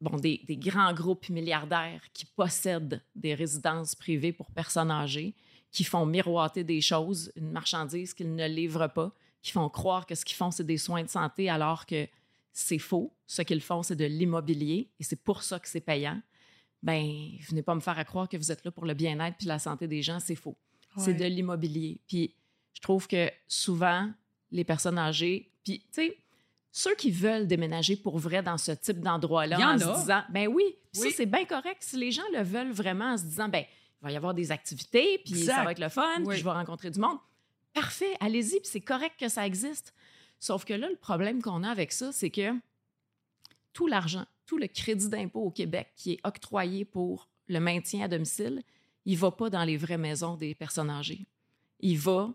bon, des, grands groupes milliardaires qui possèdent des résidences privées pour personnes âgées, qui font miroiter des choses, une marchandise qu'ils ne livrent pas, qui font croire que ce qu'ils font, c'est des soins de santé alors que c'est faux. Ce qu'ils font, c'est de l'immobilier et c'est pour ça que c'est payant. Ben, venez pas me faire croire que vous êtes là pour le bien-être puis la santé des gens, c'est faux. C'est de l'immobilier. Puis je trouve que souvent, les personnes âgées, puis tu sais, ceux qui veulent déménager pour vrai dans ce type d'endroit-là en, se disant, ben oui, ça c'est bien correct. Si les gens le veulent vraiment en se disant, ben il va y avoir des activités, puis ça va être le fun, puis je vais rencontrer du monde. Parfait, allez-y, puis c'est correct que ça existe. Sauf que là, le problème qu'on a avec ça, c'est que tout l'argent, tout le crédit d'impôt au Québec qui est octroyé pour le maintien à domicile, il va pas dans les vraies maisons des personnes âgées. Il va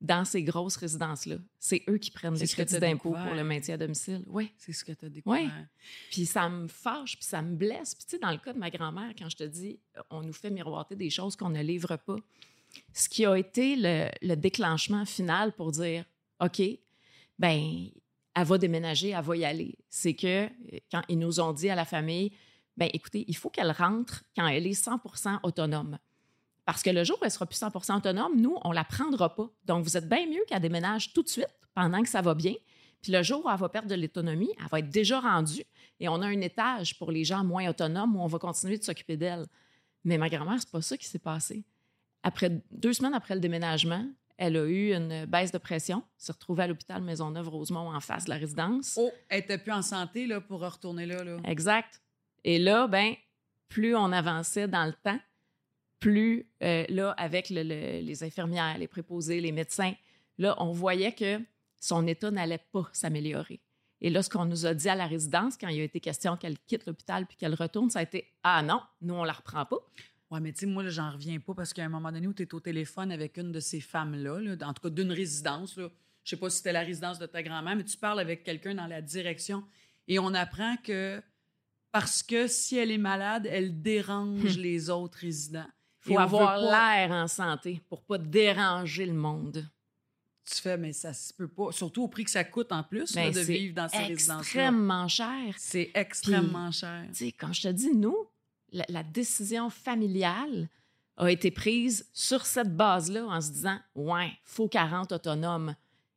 dans ces grosses résidences-là. C'est eux qui prennent des crédits d'impôt pour le maintien à domicile. Oui. C'est ce que tu as découvert. Oui. Puis ça me fâche, puis ça me blesse. Puis tu sais, dans le cas de ma grand-mère, quand je te dis, on nous fait miroiter des choses qu'on ne livre pas, ce qui a été le, déclenchement final pour dire, OK, ben elle va déménager, elle va y aller. C'est que quand ils nous ont dit à la famille, ben écoutez, il faut qu'elle rentre quand elle est 100 autonome. Parce que le jour où elle sera plus 100% autonome, nous, on la prendra pas. Donc, vous êtes bien mieux qu'elle déménage tout de suite pendant que ça va bien. Puis le jour où elle va perdre de l'autonomie, elle va être déjà rendue et on a un étage pour les gens moins autonomes où on va continuer de s'occuper d'elle. Mais ma grand-mère, c'est pas ça qui s'est passé. Après deux semaines après le déménagement, elle a eu une baisse de pression, s'est retrouvée à l'hôpital Maisonneuve-Rosemont en face de la résidence. Oh, elle était plus en santé là, pour retourner là, là. Exact. Et là, ben, plus on avançait dans le temps, plus euh, là, avec les infirmières, les préposés, les médecins, là, on voyait que son état n'allait pas s'améliorer. Et là, ce qu'on nous a dit à la résidence, quand il a été question qu'elle quitte l'hôpital puis qu'elle retourne, ça a été Ah non, nous, on la reprend pas. Oui, mais tu sais, moi, j'en reviens pas parce qu'à un moment donné où tu es au téléphone avec une de ces femmes-là, en tout cas d'une résidence, là, je sais pas si c'était la résidence de ta grand-mère, mais tu parles avec quelqu'un dans la direction et on apprend que parce que si elle est malade, elle dérange les autres résidents faut avoir l'air en santé pour pas déranger le monde. Tu fais, mais ça se peut pas. Surtout au prix que ça coûte en plus ben, de vivre dans ces résidences-là. C'est extrêmement cher. C'est extrêmement cher. Tu sais, quand je te dis, nous, la, décision familiale a été prise sur cette base-là en se disant, ouais, faut 40 autonomes.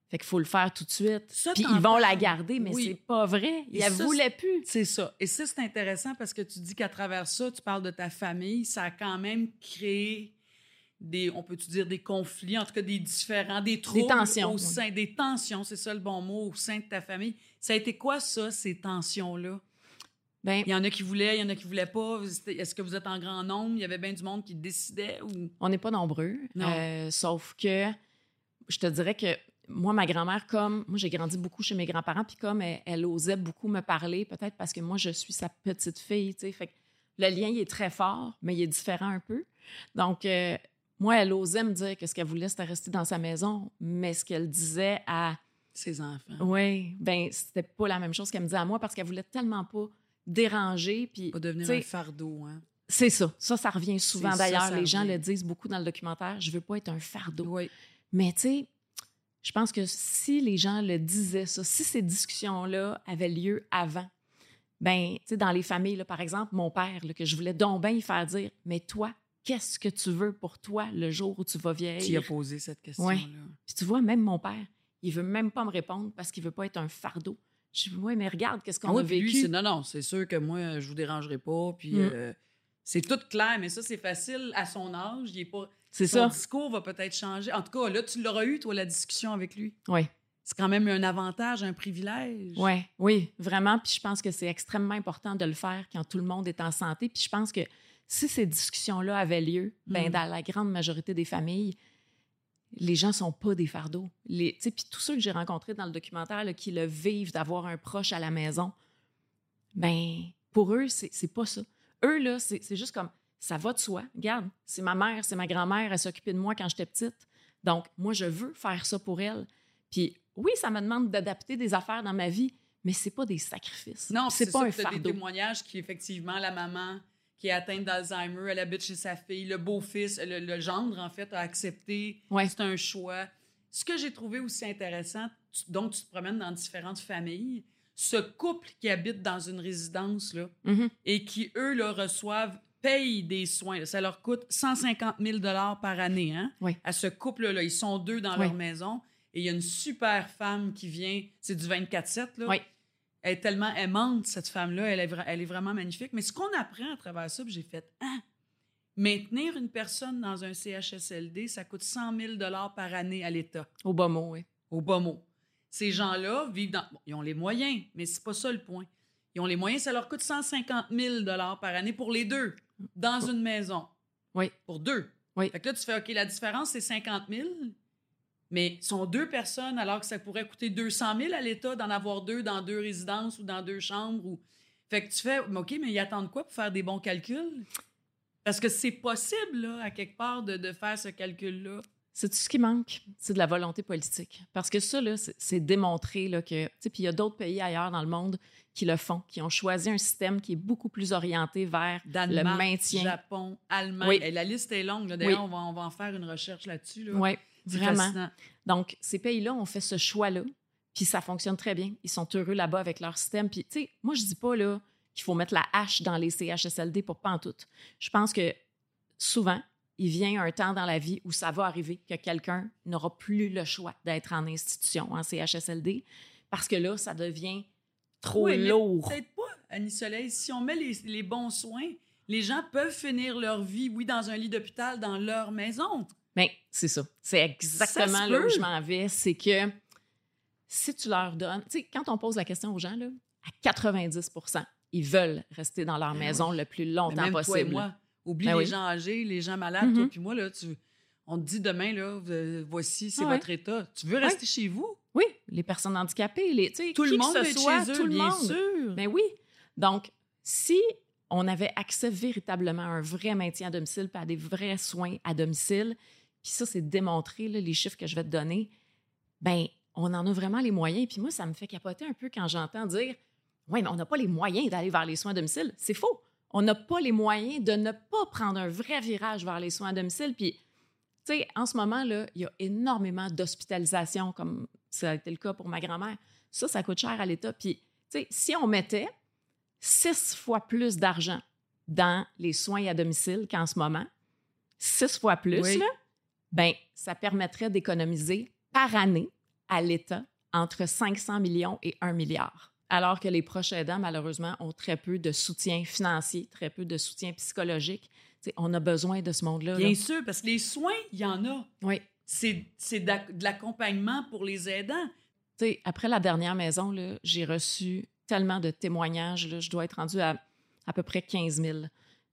Fait qu'il faut le faire tout de suite. Puis ils vont la garder, mais c'est pas vrai. Ils ne voulaient plus. C'est ça. Et ça, c'est intéressant parce que tu dis qu'à travers ça, tu parles de ta famille. Ça a quand même créé des, on peut-tu dire des conflits, en tout cas des différents, des troubles tensions, au oui. sein, des tensions, c'est ça le bon mot, au sein de ta famille. Ça a été quoi ça, ces tensions-là? Ben, Il y en a qui voulaient, il y en a qui voulaient pas. Est-ce que vous êtes en grand nombre? Il y avait bien du monde qui décidait ou... on n'est pas nombreux. Non. Euh, sauf que je te dirais que moi, ma grand-mère, comme moi, j'ai grandi beaucoup chez mes grands-parents, puis comme elle, elle osait beaucoup me parler, peut-être parce que moi, je suis sa petite fille, tu sais. Fait que le lien, il est très fort, mais il est différent un peu. Donc, euh, moi, elle osait me dire que ce qu'elle voulait, c'était rester dans sa maison, mais ce qu'elle disait à Ses enfants. Oui, ben c'était pas la même chose qu'elle me disait à moi parce qu'elle voulait tellement pas déranger. Puis, Pas devenir un fardeau, hein? c'est ça. Ça, ça revient souvent. D'ailleurs, les gens le disent beaucoup dans le documentaire. Je veux pas être un fardeau. Oui. Mais tu sais, je pense que si les gens le disaient ça, si ces discussions-là avaient lieu avant, ben, tu sais, dans les familles, là, par exemple, mon père, là, que je voulais donc bien y faire dire, mais toi, qu'est-ce que tu veux pour toi le jour où tu vas Qui a vieillir? posé cette question-là? Ouais. Puis tu vois, même mon père, il veut même pas me répondre parce qu'il veut pas être un fardeau. Je dis, oui, mais regarde, qu'est-ce qu'on Ah oui, a lui, vécu. c'est non, non, c'est sûr que moi, je vous dérangerai pas. Puis Mm. euh, c'est tout clair, mais ça, c'est facile à son âge. Il est pas. C'est son ça. discours va peut-être changer. En tout cas, là, tu l'auras eu, toi, la discussion avec lui. Oui. C'est quand même un avantage, un privilège. Ouais, oui, vraiment. Puis je pense que c'est extrêmement important de le faire quand tout le monde est en santé. Puis je pense que si ces discussions-là avaient lieu, ben Mhm. dans la grande majorité des familles, les gens sont pas des fardeaux. Les, tu sais, puis tous ceux que j'ai rencontrés dans le documentaire là, qui le vivent d'avoir un proche à la maison, ben pour eux, c'est pas ça. Eux, là, c'est c'est juste comme ça va de soi. Regarde, c'est ma mère, c'est ma grand-mère, elle s'occupait de moi quand j'étais petite. Donc, moi, je veux faire ça pour elle. Puis oui, ça me demande d'adapter des affaires dans ma vie, mais c'est pas des sacrifices. Non, c'est pas ça, un t'as des fardeau. témoignages qui, effectivement, la maman qui est atteinte d'Alzheimer, elle habite chez sa fille, le beau-fils, le, le gendre, en fait, a accepté. Ouais. C'est un choix. Ce que j'ai trouvé aussi intéressant, tu- donc tu te promènes dans différentes familles, ce couple qui habite dans une résidence, là, Mhm. et qui, eux, là, reçoivent, payent des soins. Ça leur coûte 150 000 par année, hein? Oui. À ce couple-là. Ils sont deux dans Oui. leur maison. Et il y a une super femme qui vient, c'est du 24-7, là. Oui. Elle est tellement aimante, cette femme-là. Elle est, vra- elle est vraiment magnifique. Mais ce qu'on apprend à travers ça, j'ai fait, ah, maintenir une personne dans un CHSLD, ça coûte 100 000 par année à l'État Au bas mot, oui. au bas mot. Ces gens-là vivent dans. bon, ils ont les moyens, mais c'est pas ça le point. Ils ont les moyens, ça leur coûte 150 000 par année pour les deux, dans une maison. Oui. Pour deux. Oui. Fait que là, tu fais, OK, la différence, c'est 50 000, mais sont deux personnes alors que ça pourrait coûter 200 000 à l'État d'en avoir deux dans deux résidences ou dans deux chambres. Ou... Fait que tu fais, OK, mais ils attendent quoi pour faire des bons calculs? Parce que c'est possible, là, à quelque part, de, de faire ce calcul-là. C'est tout ce qui manque, c'est de la volonté politique. Parce que ça, là, c'est- démontré là, que. Puis il y a d'autres pays ailleurs dans le monde qui le font, qui ont choisi un système qui est beaucoup plus orienté vers le maintien. Japon, Allemagne. Oui. Et la liste est longue. D'ailleurs, Oui. on, va, on va en faire une recherche là-dessus. Là. Oui, vraiment. fascinant. Donc, ces pays-là ont fait ce choix-là, puis ça fonctionne très bien. Ils sont heureux là-bas avec leur système. Puis, tu sais, moi, je dis pas là qu'il faut mettre la hache dans les CHSLD pour pas en tout. Je pense que souvent, il vient un temps dans la vie où ça va arriver que quelqu'un n'aura plus le choix d'être en institution, en CHSLD, parce que là, ça devient trop Oui, lourd. Peut-être pas, Annie Soleil. Si on met les, les bons soins, les gens peuvent finir leur vie, oui, dans un lit d'hôpital, dans leur maison. Mais Ben, c'est ça. C'est exactement Ça là où je m'en vais. C'est que si tu leur donnes. Tu sais, quand on pose la question aux gens, là, à 90% ils veulent rester dans leur Ben maison le plus Mais longtemps même toi et possible. moi, oublie Ben les oui. gens âgés, les gens malades, toi Mhm. puis moi, là, tu, on te dit demain, là, euh, voici, c'est Ah ouais. votre état. Tu veux rester chez vous? Oui, les personnes handicapées, les, tu sais, Tout qui le que monde ce soit, chez eux, tout le bien monde. sûr. Ben oui. Donc, si on avait accès véritablement à un vrai maintien à domicile, puis à des vrais soins à domicile, puis ça, c'est démontré, là, les chiffres que je vais te donner, ben on en a vraiment les moyens. Puis moi, ça me fait capoter un peu quand j'entends dire Oui, mais on n'a pas les moyens d'aller vers les soins à domicile. C'est faux. On n'a pas les moyens de ne pas prendre un vrai virage vers les soins à domicile. Puis, tu sais, en ce moment, là, il y a énormément d'hospitalisation, comme ça a été le cas pour ma grand-mère. Ça, ça coûte cher à l'État. Puis, tu sais, si on mettait six fois plus d'argent dans les soins à domicile qu'en ce moment, six fois plus, Oui. là, ben, ça permettrait d'économiser par année à l'État entre 500 millions et 1 milliard. Alors que les proches aidants, malheureusement, ont très peu de soutien financier, très peu de soutien psychologique. sais, on a besoin de ce monde-là. Bien là. sûr, parce que les soins, il y en a. Oui. C'est de l'accompagnement pour les aidants. Après la dernière maison, j'ai reçu tellement de témoignages. là, je dois être rendue à à peu près 15 000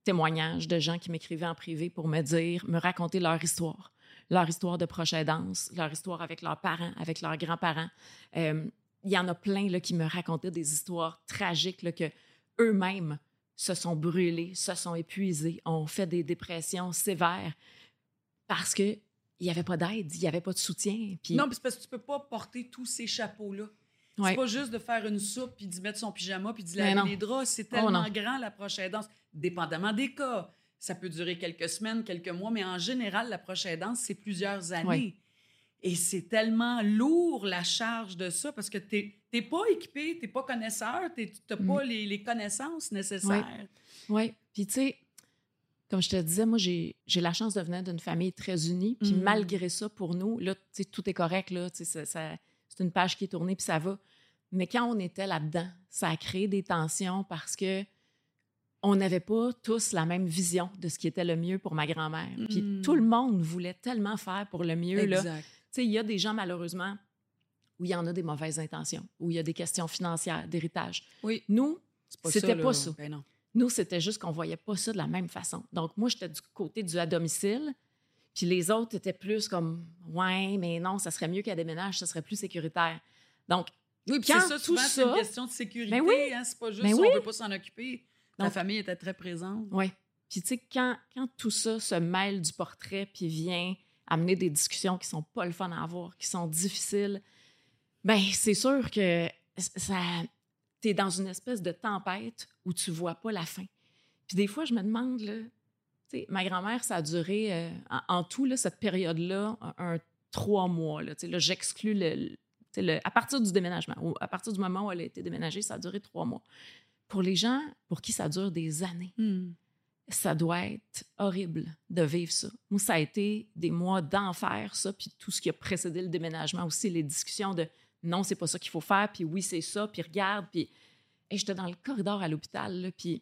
témoignages de gens qui m'écrivaient en privé pour me dire, me raconter leur histoire, leur histoire de proche aidance, leur histoire avec leurs parents, avec leurs grands-parents. Euh, Il y en a plein là, qui me racontaient des histoires tragiques là, que eux-mêmes se sont brûlés, se sont épuisés, ont fait des dépressions sévères parce que il n'y avait pas d'aide, il n'y avait pas de soutien. Puis, Non, c'est parce que tu peux pas porter tous ces chapeaux-là. Ouais. C'est pas juste de faire une soupe puis d'y mettre son pyjama puis d'y laver les draps. C'est Oh, tellement grand la prochaine danse, dépendamment des cas. Ça peut durer quelques semaines, quelques mois, mais en général, la prochaine danse, c'est plusieurs années. Ouais. Et c'est tellement lourd la charge de ça parce que tu n'es pas équipé, tu n'es pas connaisseur, tu n'as Mm. pas les, les connaissances nécessaires. Oui. Puis, tu sais, comme je te disais, moi, j'ai la chance de venir d'une famille très unie. Puis, Mhm. malgré ça, pour nous, là, tu sais, tout est correct, là. Tu sais, ça- ça- c'est une page qui est tournée, puis ça va. Mais quand on était là-dedans, ça a créé des tensions parce que on n'avait pas tous la même vision de ce qui était le mieux pour ma grand-mère. Puis, Mhm. tout le monde voulait tellement faire pour le mieux, là. Exact. Tu sais, il y a des gens, malheureusement, où il y en a des mauvaises intentions, où il y a des questions financières, d'héritage. Oui. Nous, C'est pas C'était là. pas ça. Ben non. Nous, c'était juste qu'on voyait pas ça de la même façon. Donc, moi, j'étais du côté du à domicile, puis les autres étaient plus comme Ouais, mais non, ça serait mieux qu'elle déménage, ça serait plus sécuritaire. Donc, Oui, puis Quand c'est ça, souvent, c'est une question de sécurité. Ben oui. hein, c'est pas juste Ben on oui. veut pas s'en occuper. La famille était très présente. ouais. Puis, tu sais, quand, quand tout ça se mêle du portrait, puis vient amener des discussions qui sont pas le fun à avoir, qui sont difficiles, ben c'est sûr que ça. T'es dans une espèce de tempête où tu vois pas la fin. Puis des fois, je me demande, là, tu ma grand-mère, ça a duré euh, en, en tout, là, cette période-là, un, un trois mois. Là, Tu j'exclus le, tu le- à partir du déménagement. ou à partir du moment où elle a été déménagée, ça a duré trois mois. Pour les gens pour qui ça dure des années, Hmm. ça doit être horrible de vivre ça. Moi, ça a été des mois d'enfer, ça, puis tout ce qui a précédé le déménagement aussi, les discussions de non, c'est pas ça qu'il faut faire, puis oui, c'est ça, puis regarde, puis et j'étais dans le corridor à l'hôpital, puis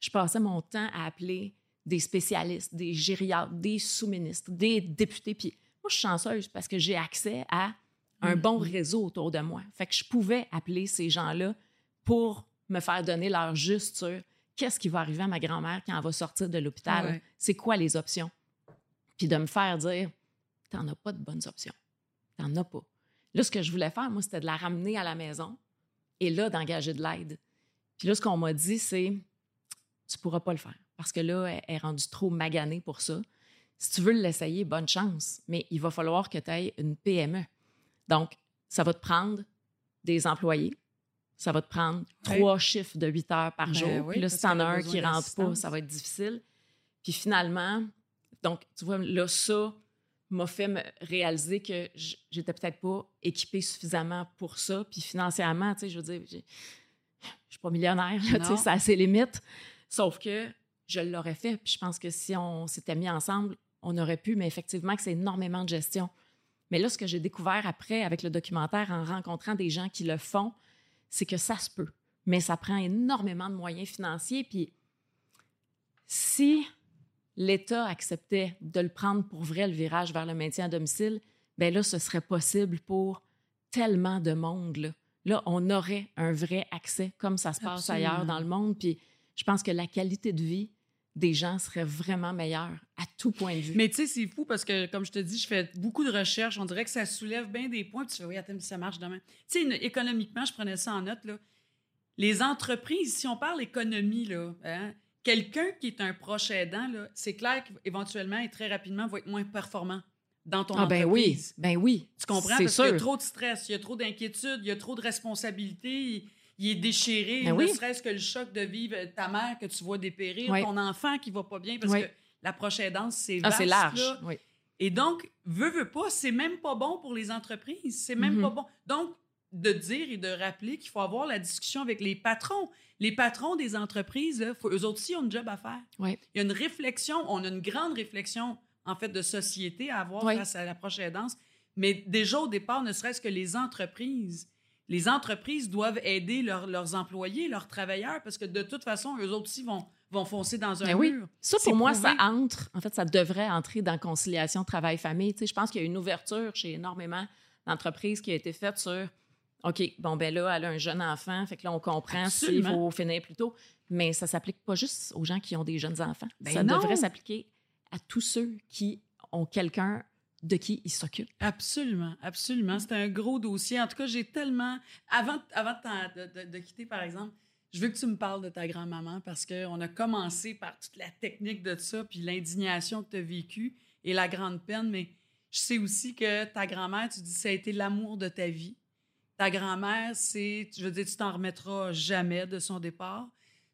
je passais mon temps à appeler des spécialistes, des gériatres, des sous-ministres, des députés, puis moi, je suis chanceuse parce que j'ai accès à un bon réseau autour de moi. Fait que je pouvais appeler ces gens-là pour me faire donner leur juste sur qu'est-ce qui va arriver à ma grand-mère quand elle va sortir de l'hôpital, Ouais. c'est quoi les options. Puis de me faire dire, t'en as pas de bonnes options. T'en as pas. Là, ce que je voulais faire, moi, c'était de la ramener à la maison et là, d'engager de l'aide. Puis là, ce qu'on m'a dit, c'est, tu pourras pas le faire parce que là, elle est rendue trop maganée pour ça. Si tu veux l'essayer, bonne chance, mais il va falloir que tu aies une PME. Donc, ça va te prendre des employés, ça va te prendre trois chiffres de 8 heures par Ben jour. oui, Puis là, si t'en as un qui rentre pas, ça va être difficile. Puis finalement, donc, tu vois, là, ça m'a fait me réaliser que j'étais peut-être pas équipée suffisamment pour ça. Puis financièrement, tu sais, je veux dire, je suis pas millionnaire, là, tu sais, ça a ses limites. Sauf que je l'aurais fait. Puis je pense que si on s'était mis ensemble, on aurait pu, mais effectivement, que c'est énormément de gestion. Mais là, ce que j'ai découvert après avec le documentaire, en rencontrant des gens qui le font, c'est que ça se peut. Mais ça prend énormément de moyens financiers. Puis si l'État acceptait de le prendre pour vrai, le virage vers le maintien à domicile, ben là, ce serait possible pour tellement de monde. Là, Là, on aurait un vrai accès, comme ça se passe Absolument. ailleurs dans le monde. Puis je pense que la qualité de vie des gens serait vraiment meilleure à tout point de vue. Mais tu sais, c'est fou parce que, comme je te dis, je fais beaucoup de recherches. On dirait que ça soulève bien des points. Puis tu fais, oui, attends, ça marche demain. Tu sais, économiquement, je prenais ça en note. Là. Les entreprises, si on parle économie, là, hein, quelqu'un qui est un proche aidant, c'est clair qu'éventuellement et très rapidement va être moins performant dans ton ah ben oui, ben oui. Tu comprends? Parce qu'il y a trop de stress, il y a trop d'inquiétude, il y a trop de responsabilités, il, il est déchiré, Ben ne oui. serait-ce que le choc de vivre ta mère que tu vois dépérir, Oui. ton enfant qui va pas bien, parce Oui. que la prochaine danse, c'est Ah, vaste, c'est large. Oui. Et donc, veut, veut pas, c'est même pas bon pour les entreprises. C'est même Mhm. pas bon. Donc, de dire et de rappeler qu'il faut avoir la discussion avec les patrons. Les patrons des entreprises, là, faut, eux autres aussi ont un job à faire. Il y a une réflexion, on a une grande réflexion, en fait, de société à avoir face à la prochaine danse. Mais déjà, au départ, ne serait-ce que les entreprises, les entreprises doivent aider leurs employés, leurs travailleurs, parce que de toute façon, eux autres aussi vont, vont foncer dans un Ben mur. oui. Ça, pour moi, ça entre. En fait, ça devrait entrer dans conciliation travail-famille. Tu sais, je pense qu'il y a une ouverture chez énormément d'entreprises qui a été faite sur OK, bon, ben là, elle a un jeune enfant, fait que là, on comprend s'il faut finir plus tôt. Mais ça s'applique pas juste aux gens qui ont des jeunes enfants. Ben ça non. devrait s'appliquer à tous ceux qui ont quelqu'un de qui ils s'occupent. Absolument, absolument. C'est un gros dossier. En tout cas, j'ai tellement. Avant, avant de- de quitter, par exemple, je veux que tu me parles de ta grand-maman parce qu'on a commencé par toute la technique de ça, puis l'indignation que tu as vécue et la grande peine, mais je sais aussi que ta grand-mère, tu dis, ça a été l'amour de ta vie. Ta grand-mère, c'est, je veux dire, tu t'en remettras jamais de son départ.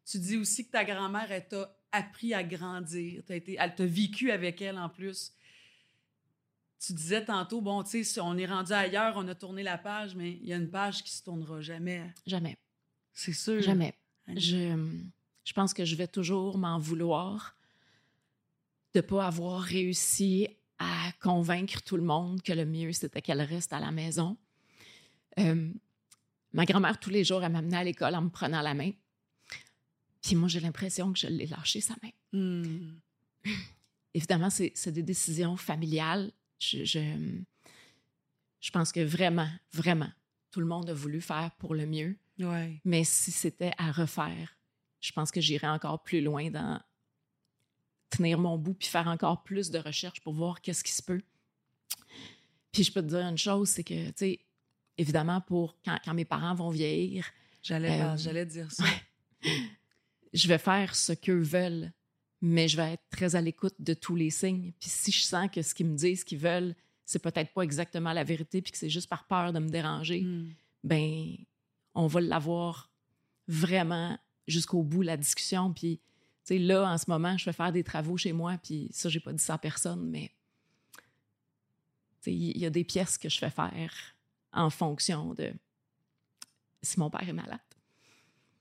Tu dis aussi que ta grand-mère, elle t'a appris à grandir. T'as été, elle t'a vécu avec elle en plus. Tu disais tantôt, bon, tu sais, on est rendu ailleurs, on a tourné la page, mais il y a une page qui se tournera jamais. Jamais. C'est sûr. Jamais. Hein? Je, je pense que je vais toujours m'en vouloir de ne pas avoir réussi à convaincre tout le monde que le mieux, c'était qu'elle reste à la maison. Euh, ma grand-mère, tous les jours, elle m'amenait à l'école en me prenant la main. Puis moi, j'ai l'impression que je l'ai lâché sa main. Hmm. Évidemment, c'est c'est des décisions familiales. Je, je, je pense que vraiment, vraiment, tout le monde a voulu faire pour le mieux. Ouais. Mais si c'était à refaire, je pense que j'irais encore plus loin dans tenir mon bout puis faire encore plus de recherches pour voir qu'est-ce qui se peut. Puis je peux te dire une chose, c'est que, tu sais, évidemment, pour quand, quand mes parents vont vieillir, J'allais, Euh, j'allais dire ça. je vais faire ce qu'eux veulent, mais je vais être très à l'écoute de tous les signes. Puis si je sens que ce qu'ils me disent, ce qu'ils veulent, c'est peut-être pas exactement la vérité, puis que c'est juste par peur de me déranger, Hmm. ben on va l'avoir vraiment jusqu'au bout la discussion puis tu sais là en ce moment je vais faire des travaux chez moi puis ça j'ai pas dit ça à personne mais il y a des pièces que je fais faire en fonction de si mon père est malade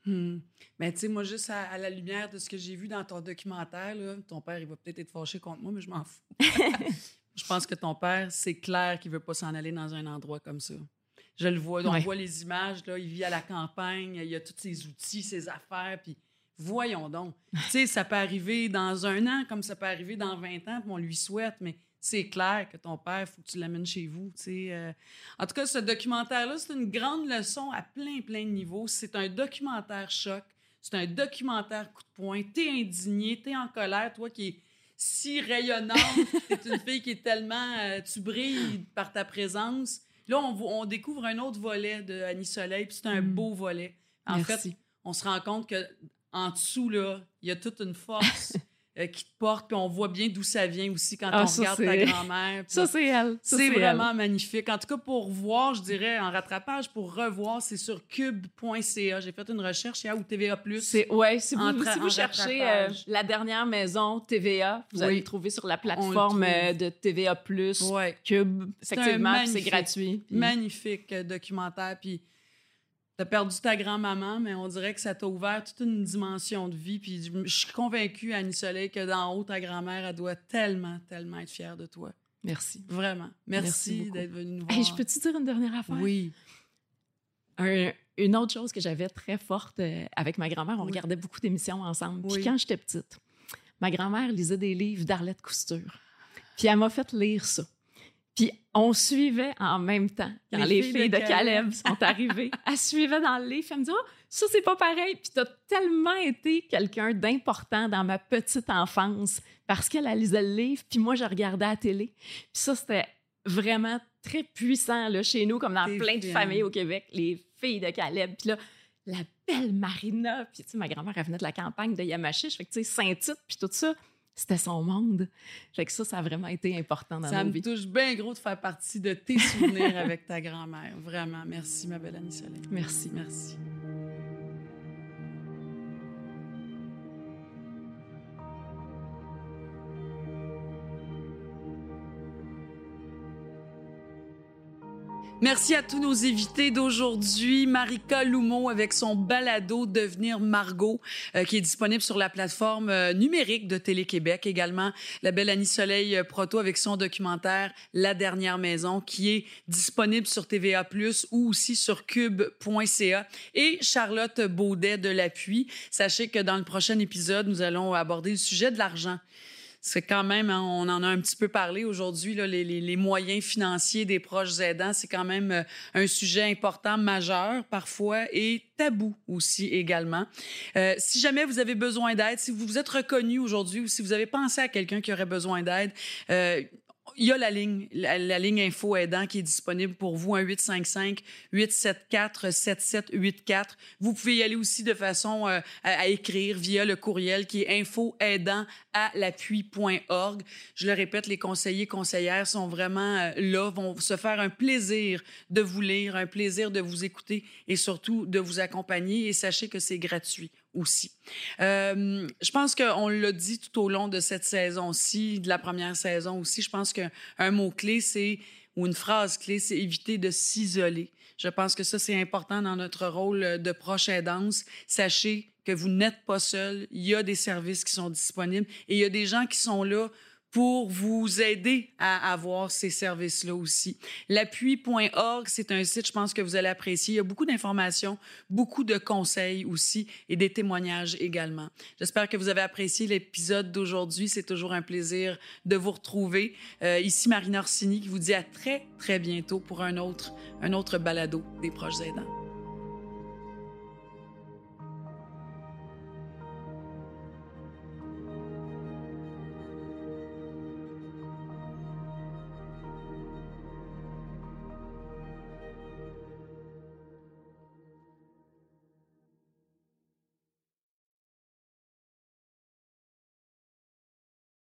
Hmm. Mais tu sais, moi, juste à, à la lumière de ce que j'ai vu dans ton documentaire, là, ton père, il va peut-être être fâché contre moi, mais je m'en fous. je pense que ton père, c'est clair qu'il veut pas s'en aller dans un endroit comme ça. Je le vois, on Ouais. voit les images, là, il vit à la campagne, il a tous ses outils, ses affaires, puis voyons donc. tu sais, ça peut arriver dans un an comme ça peut arriver dans 20 ans, puis on lui souhaite, mais c'est clair que ton père, il faut que tu l'amènes chez vous, euh. En tout cas, ce documentaire-là, c'est une grande leçon à plein, plein de niveaux. C'est un documentaire choc, c'est un documentaire coup de poing. T'es indigné, t'es en colère, toi qui es si rayonnante, t'es une fille qui est tellement... euh, tu brilles par ta présence. Là, on, on découvre un autre volet de Annie Soleil, puis c'est un Mm. beau volet. En Merci. fait, on se rend compte que en dessous, là, il y a toute une force euh, qui te porte, puis on voit bien d'où ça vient aussi quand Ah, on ça, regarde ta grand-mère. ça c'est elle c'est elle. vraiment magnifique. En tout cas, pour voir, je dirais, en rattrapage, pour revoir, c'est sur cube.ca. J'ai fait une recherche, il y a ou TVA+. c'est ouais si vous, En si vous cherchez euh, la dernière maison TVA vous allez Oui. le trouver sur la plateforme euh, de TVA Ouais. Cube C'est effectivement gratuit Magnifique documentaire. Puis t'as perdu ta grand-maman, mais on dirait que ça t'a ouvert toute une dimension de vie. Puis je suis convaincue, Annie Soleil, que d'en haut, ta grand-mère, elle doit tellement, tellement être fière de toi. merci Vraiment. Merci d'être venue nous voir. Hey, je peux-tu dire une dernière affaire? Oui. Un- une autre chose que j'avais très forte euh, avec ma grand-mère, on Oui. regardait beaucoup d'émissions ensemble. Puis quand j'étais petite, ma grand-mère lisait des livres d'Arlette Couture. Puis elle m'a fait lire ça. Puis on suivait en même temps. Quand les, filles, de, Caleb sont arrivées, elle suivait dans le livre. Elle me dit, oh, ça, c'est pas pareil. Puis t'as tellement été quelqu'un d'important dans ma petite enfance parce qu'elle elle lisait le livre, puis moi, je regardais à la télé. Puis ça, c'était vraiment très puissant là, chez nous, comme dans plein de familles au Québec. Les filles de Caleb. Puis là, la belle Marina. Puis, tu sais, ma grand-mère, elle venait de la campagne de Yamachiche. Fait que, tu sais, Saint-Tite, puis tout ça, c'était son monde. Fait que ça, ça a vraiment été important dans Ça nos me vies. touche bien gros de faire partie de tes souvenirs avec ta grand-mère. Vraiment. Merci, ma belle Annie Soleil. Merci. Merci. Merci à tous nos invités d'aujourd'hui. Marika Loumeau avec son balado Devenir Margot, euh, qui est disponible sur la plateforme euh, numérique de Télé-Québec. Également, la belle Annie Soleil euh, Proto avec son documentaire La dernière maison, qui est disponible sur TVA+, ou aussi sur cube.ca. Et Charlotte Baudet de l'Appui. Sachez que dans le prochain épisode, nous allons aborder le sujet de l'argent c'est quand même, hein, on en a un petit peu parlé aujourd'hui, les, moyens financiers des proches aidants, c'est quand même euh, un sujet important, majeur parfois, et tabou aussi également. Euh, si jamais vous avez besoin d'aide, si vous vous êtes reconnu aujourd'hui ou si vous avez pensé à quelqu'un qui aurait besoin d'aide, euh, il y a la ligne, la, ligne info aidant qui est disponible pour vous, un 855-874-7784. Vous pouvez y aller aussi de façon euh, à, écrire via le courriel qui est info aidant à l'appui.org. Je le répète, les conseillers, conseillères sont vraiment euh, là, vont se faire un plaisir de vous lire, un plaisir de vous écouter et surtout de vous accompagner. Et sachez que c'est gratuit Euh, je pense qu'on l'a dit tout au long de cette saison-ci, de la première saison aussi. Je pense qu'un mot-clé, c'est, ou une phrase clé, c'est éviter de s'isoler. Je pense que ça, c'est important dans notre rôle de proche aidance. Sachez que vous n'êtes pas seul. Il y a des services qui sont disponibles et il y a des gens qui sont là pour vous aider à avoir ces services-là aussi. L'appui.org, c'est un site, je pense que vous allez apprécier. Il y a beaucoup d'informations, beaucoup de conseils aussi et des témoignages également. J'espère que vous avez apprécié l'épisode d'aujourd'hui. C'est toujours un plaisir de vous retrouver. Euh, ici, Marina Orsini qui vous dit à très, très bientôt pour un autre, un autre balado des proches aidants.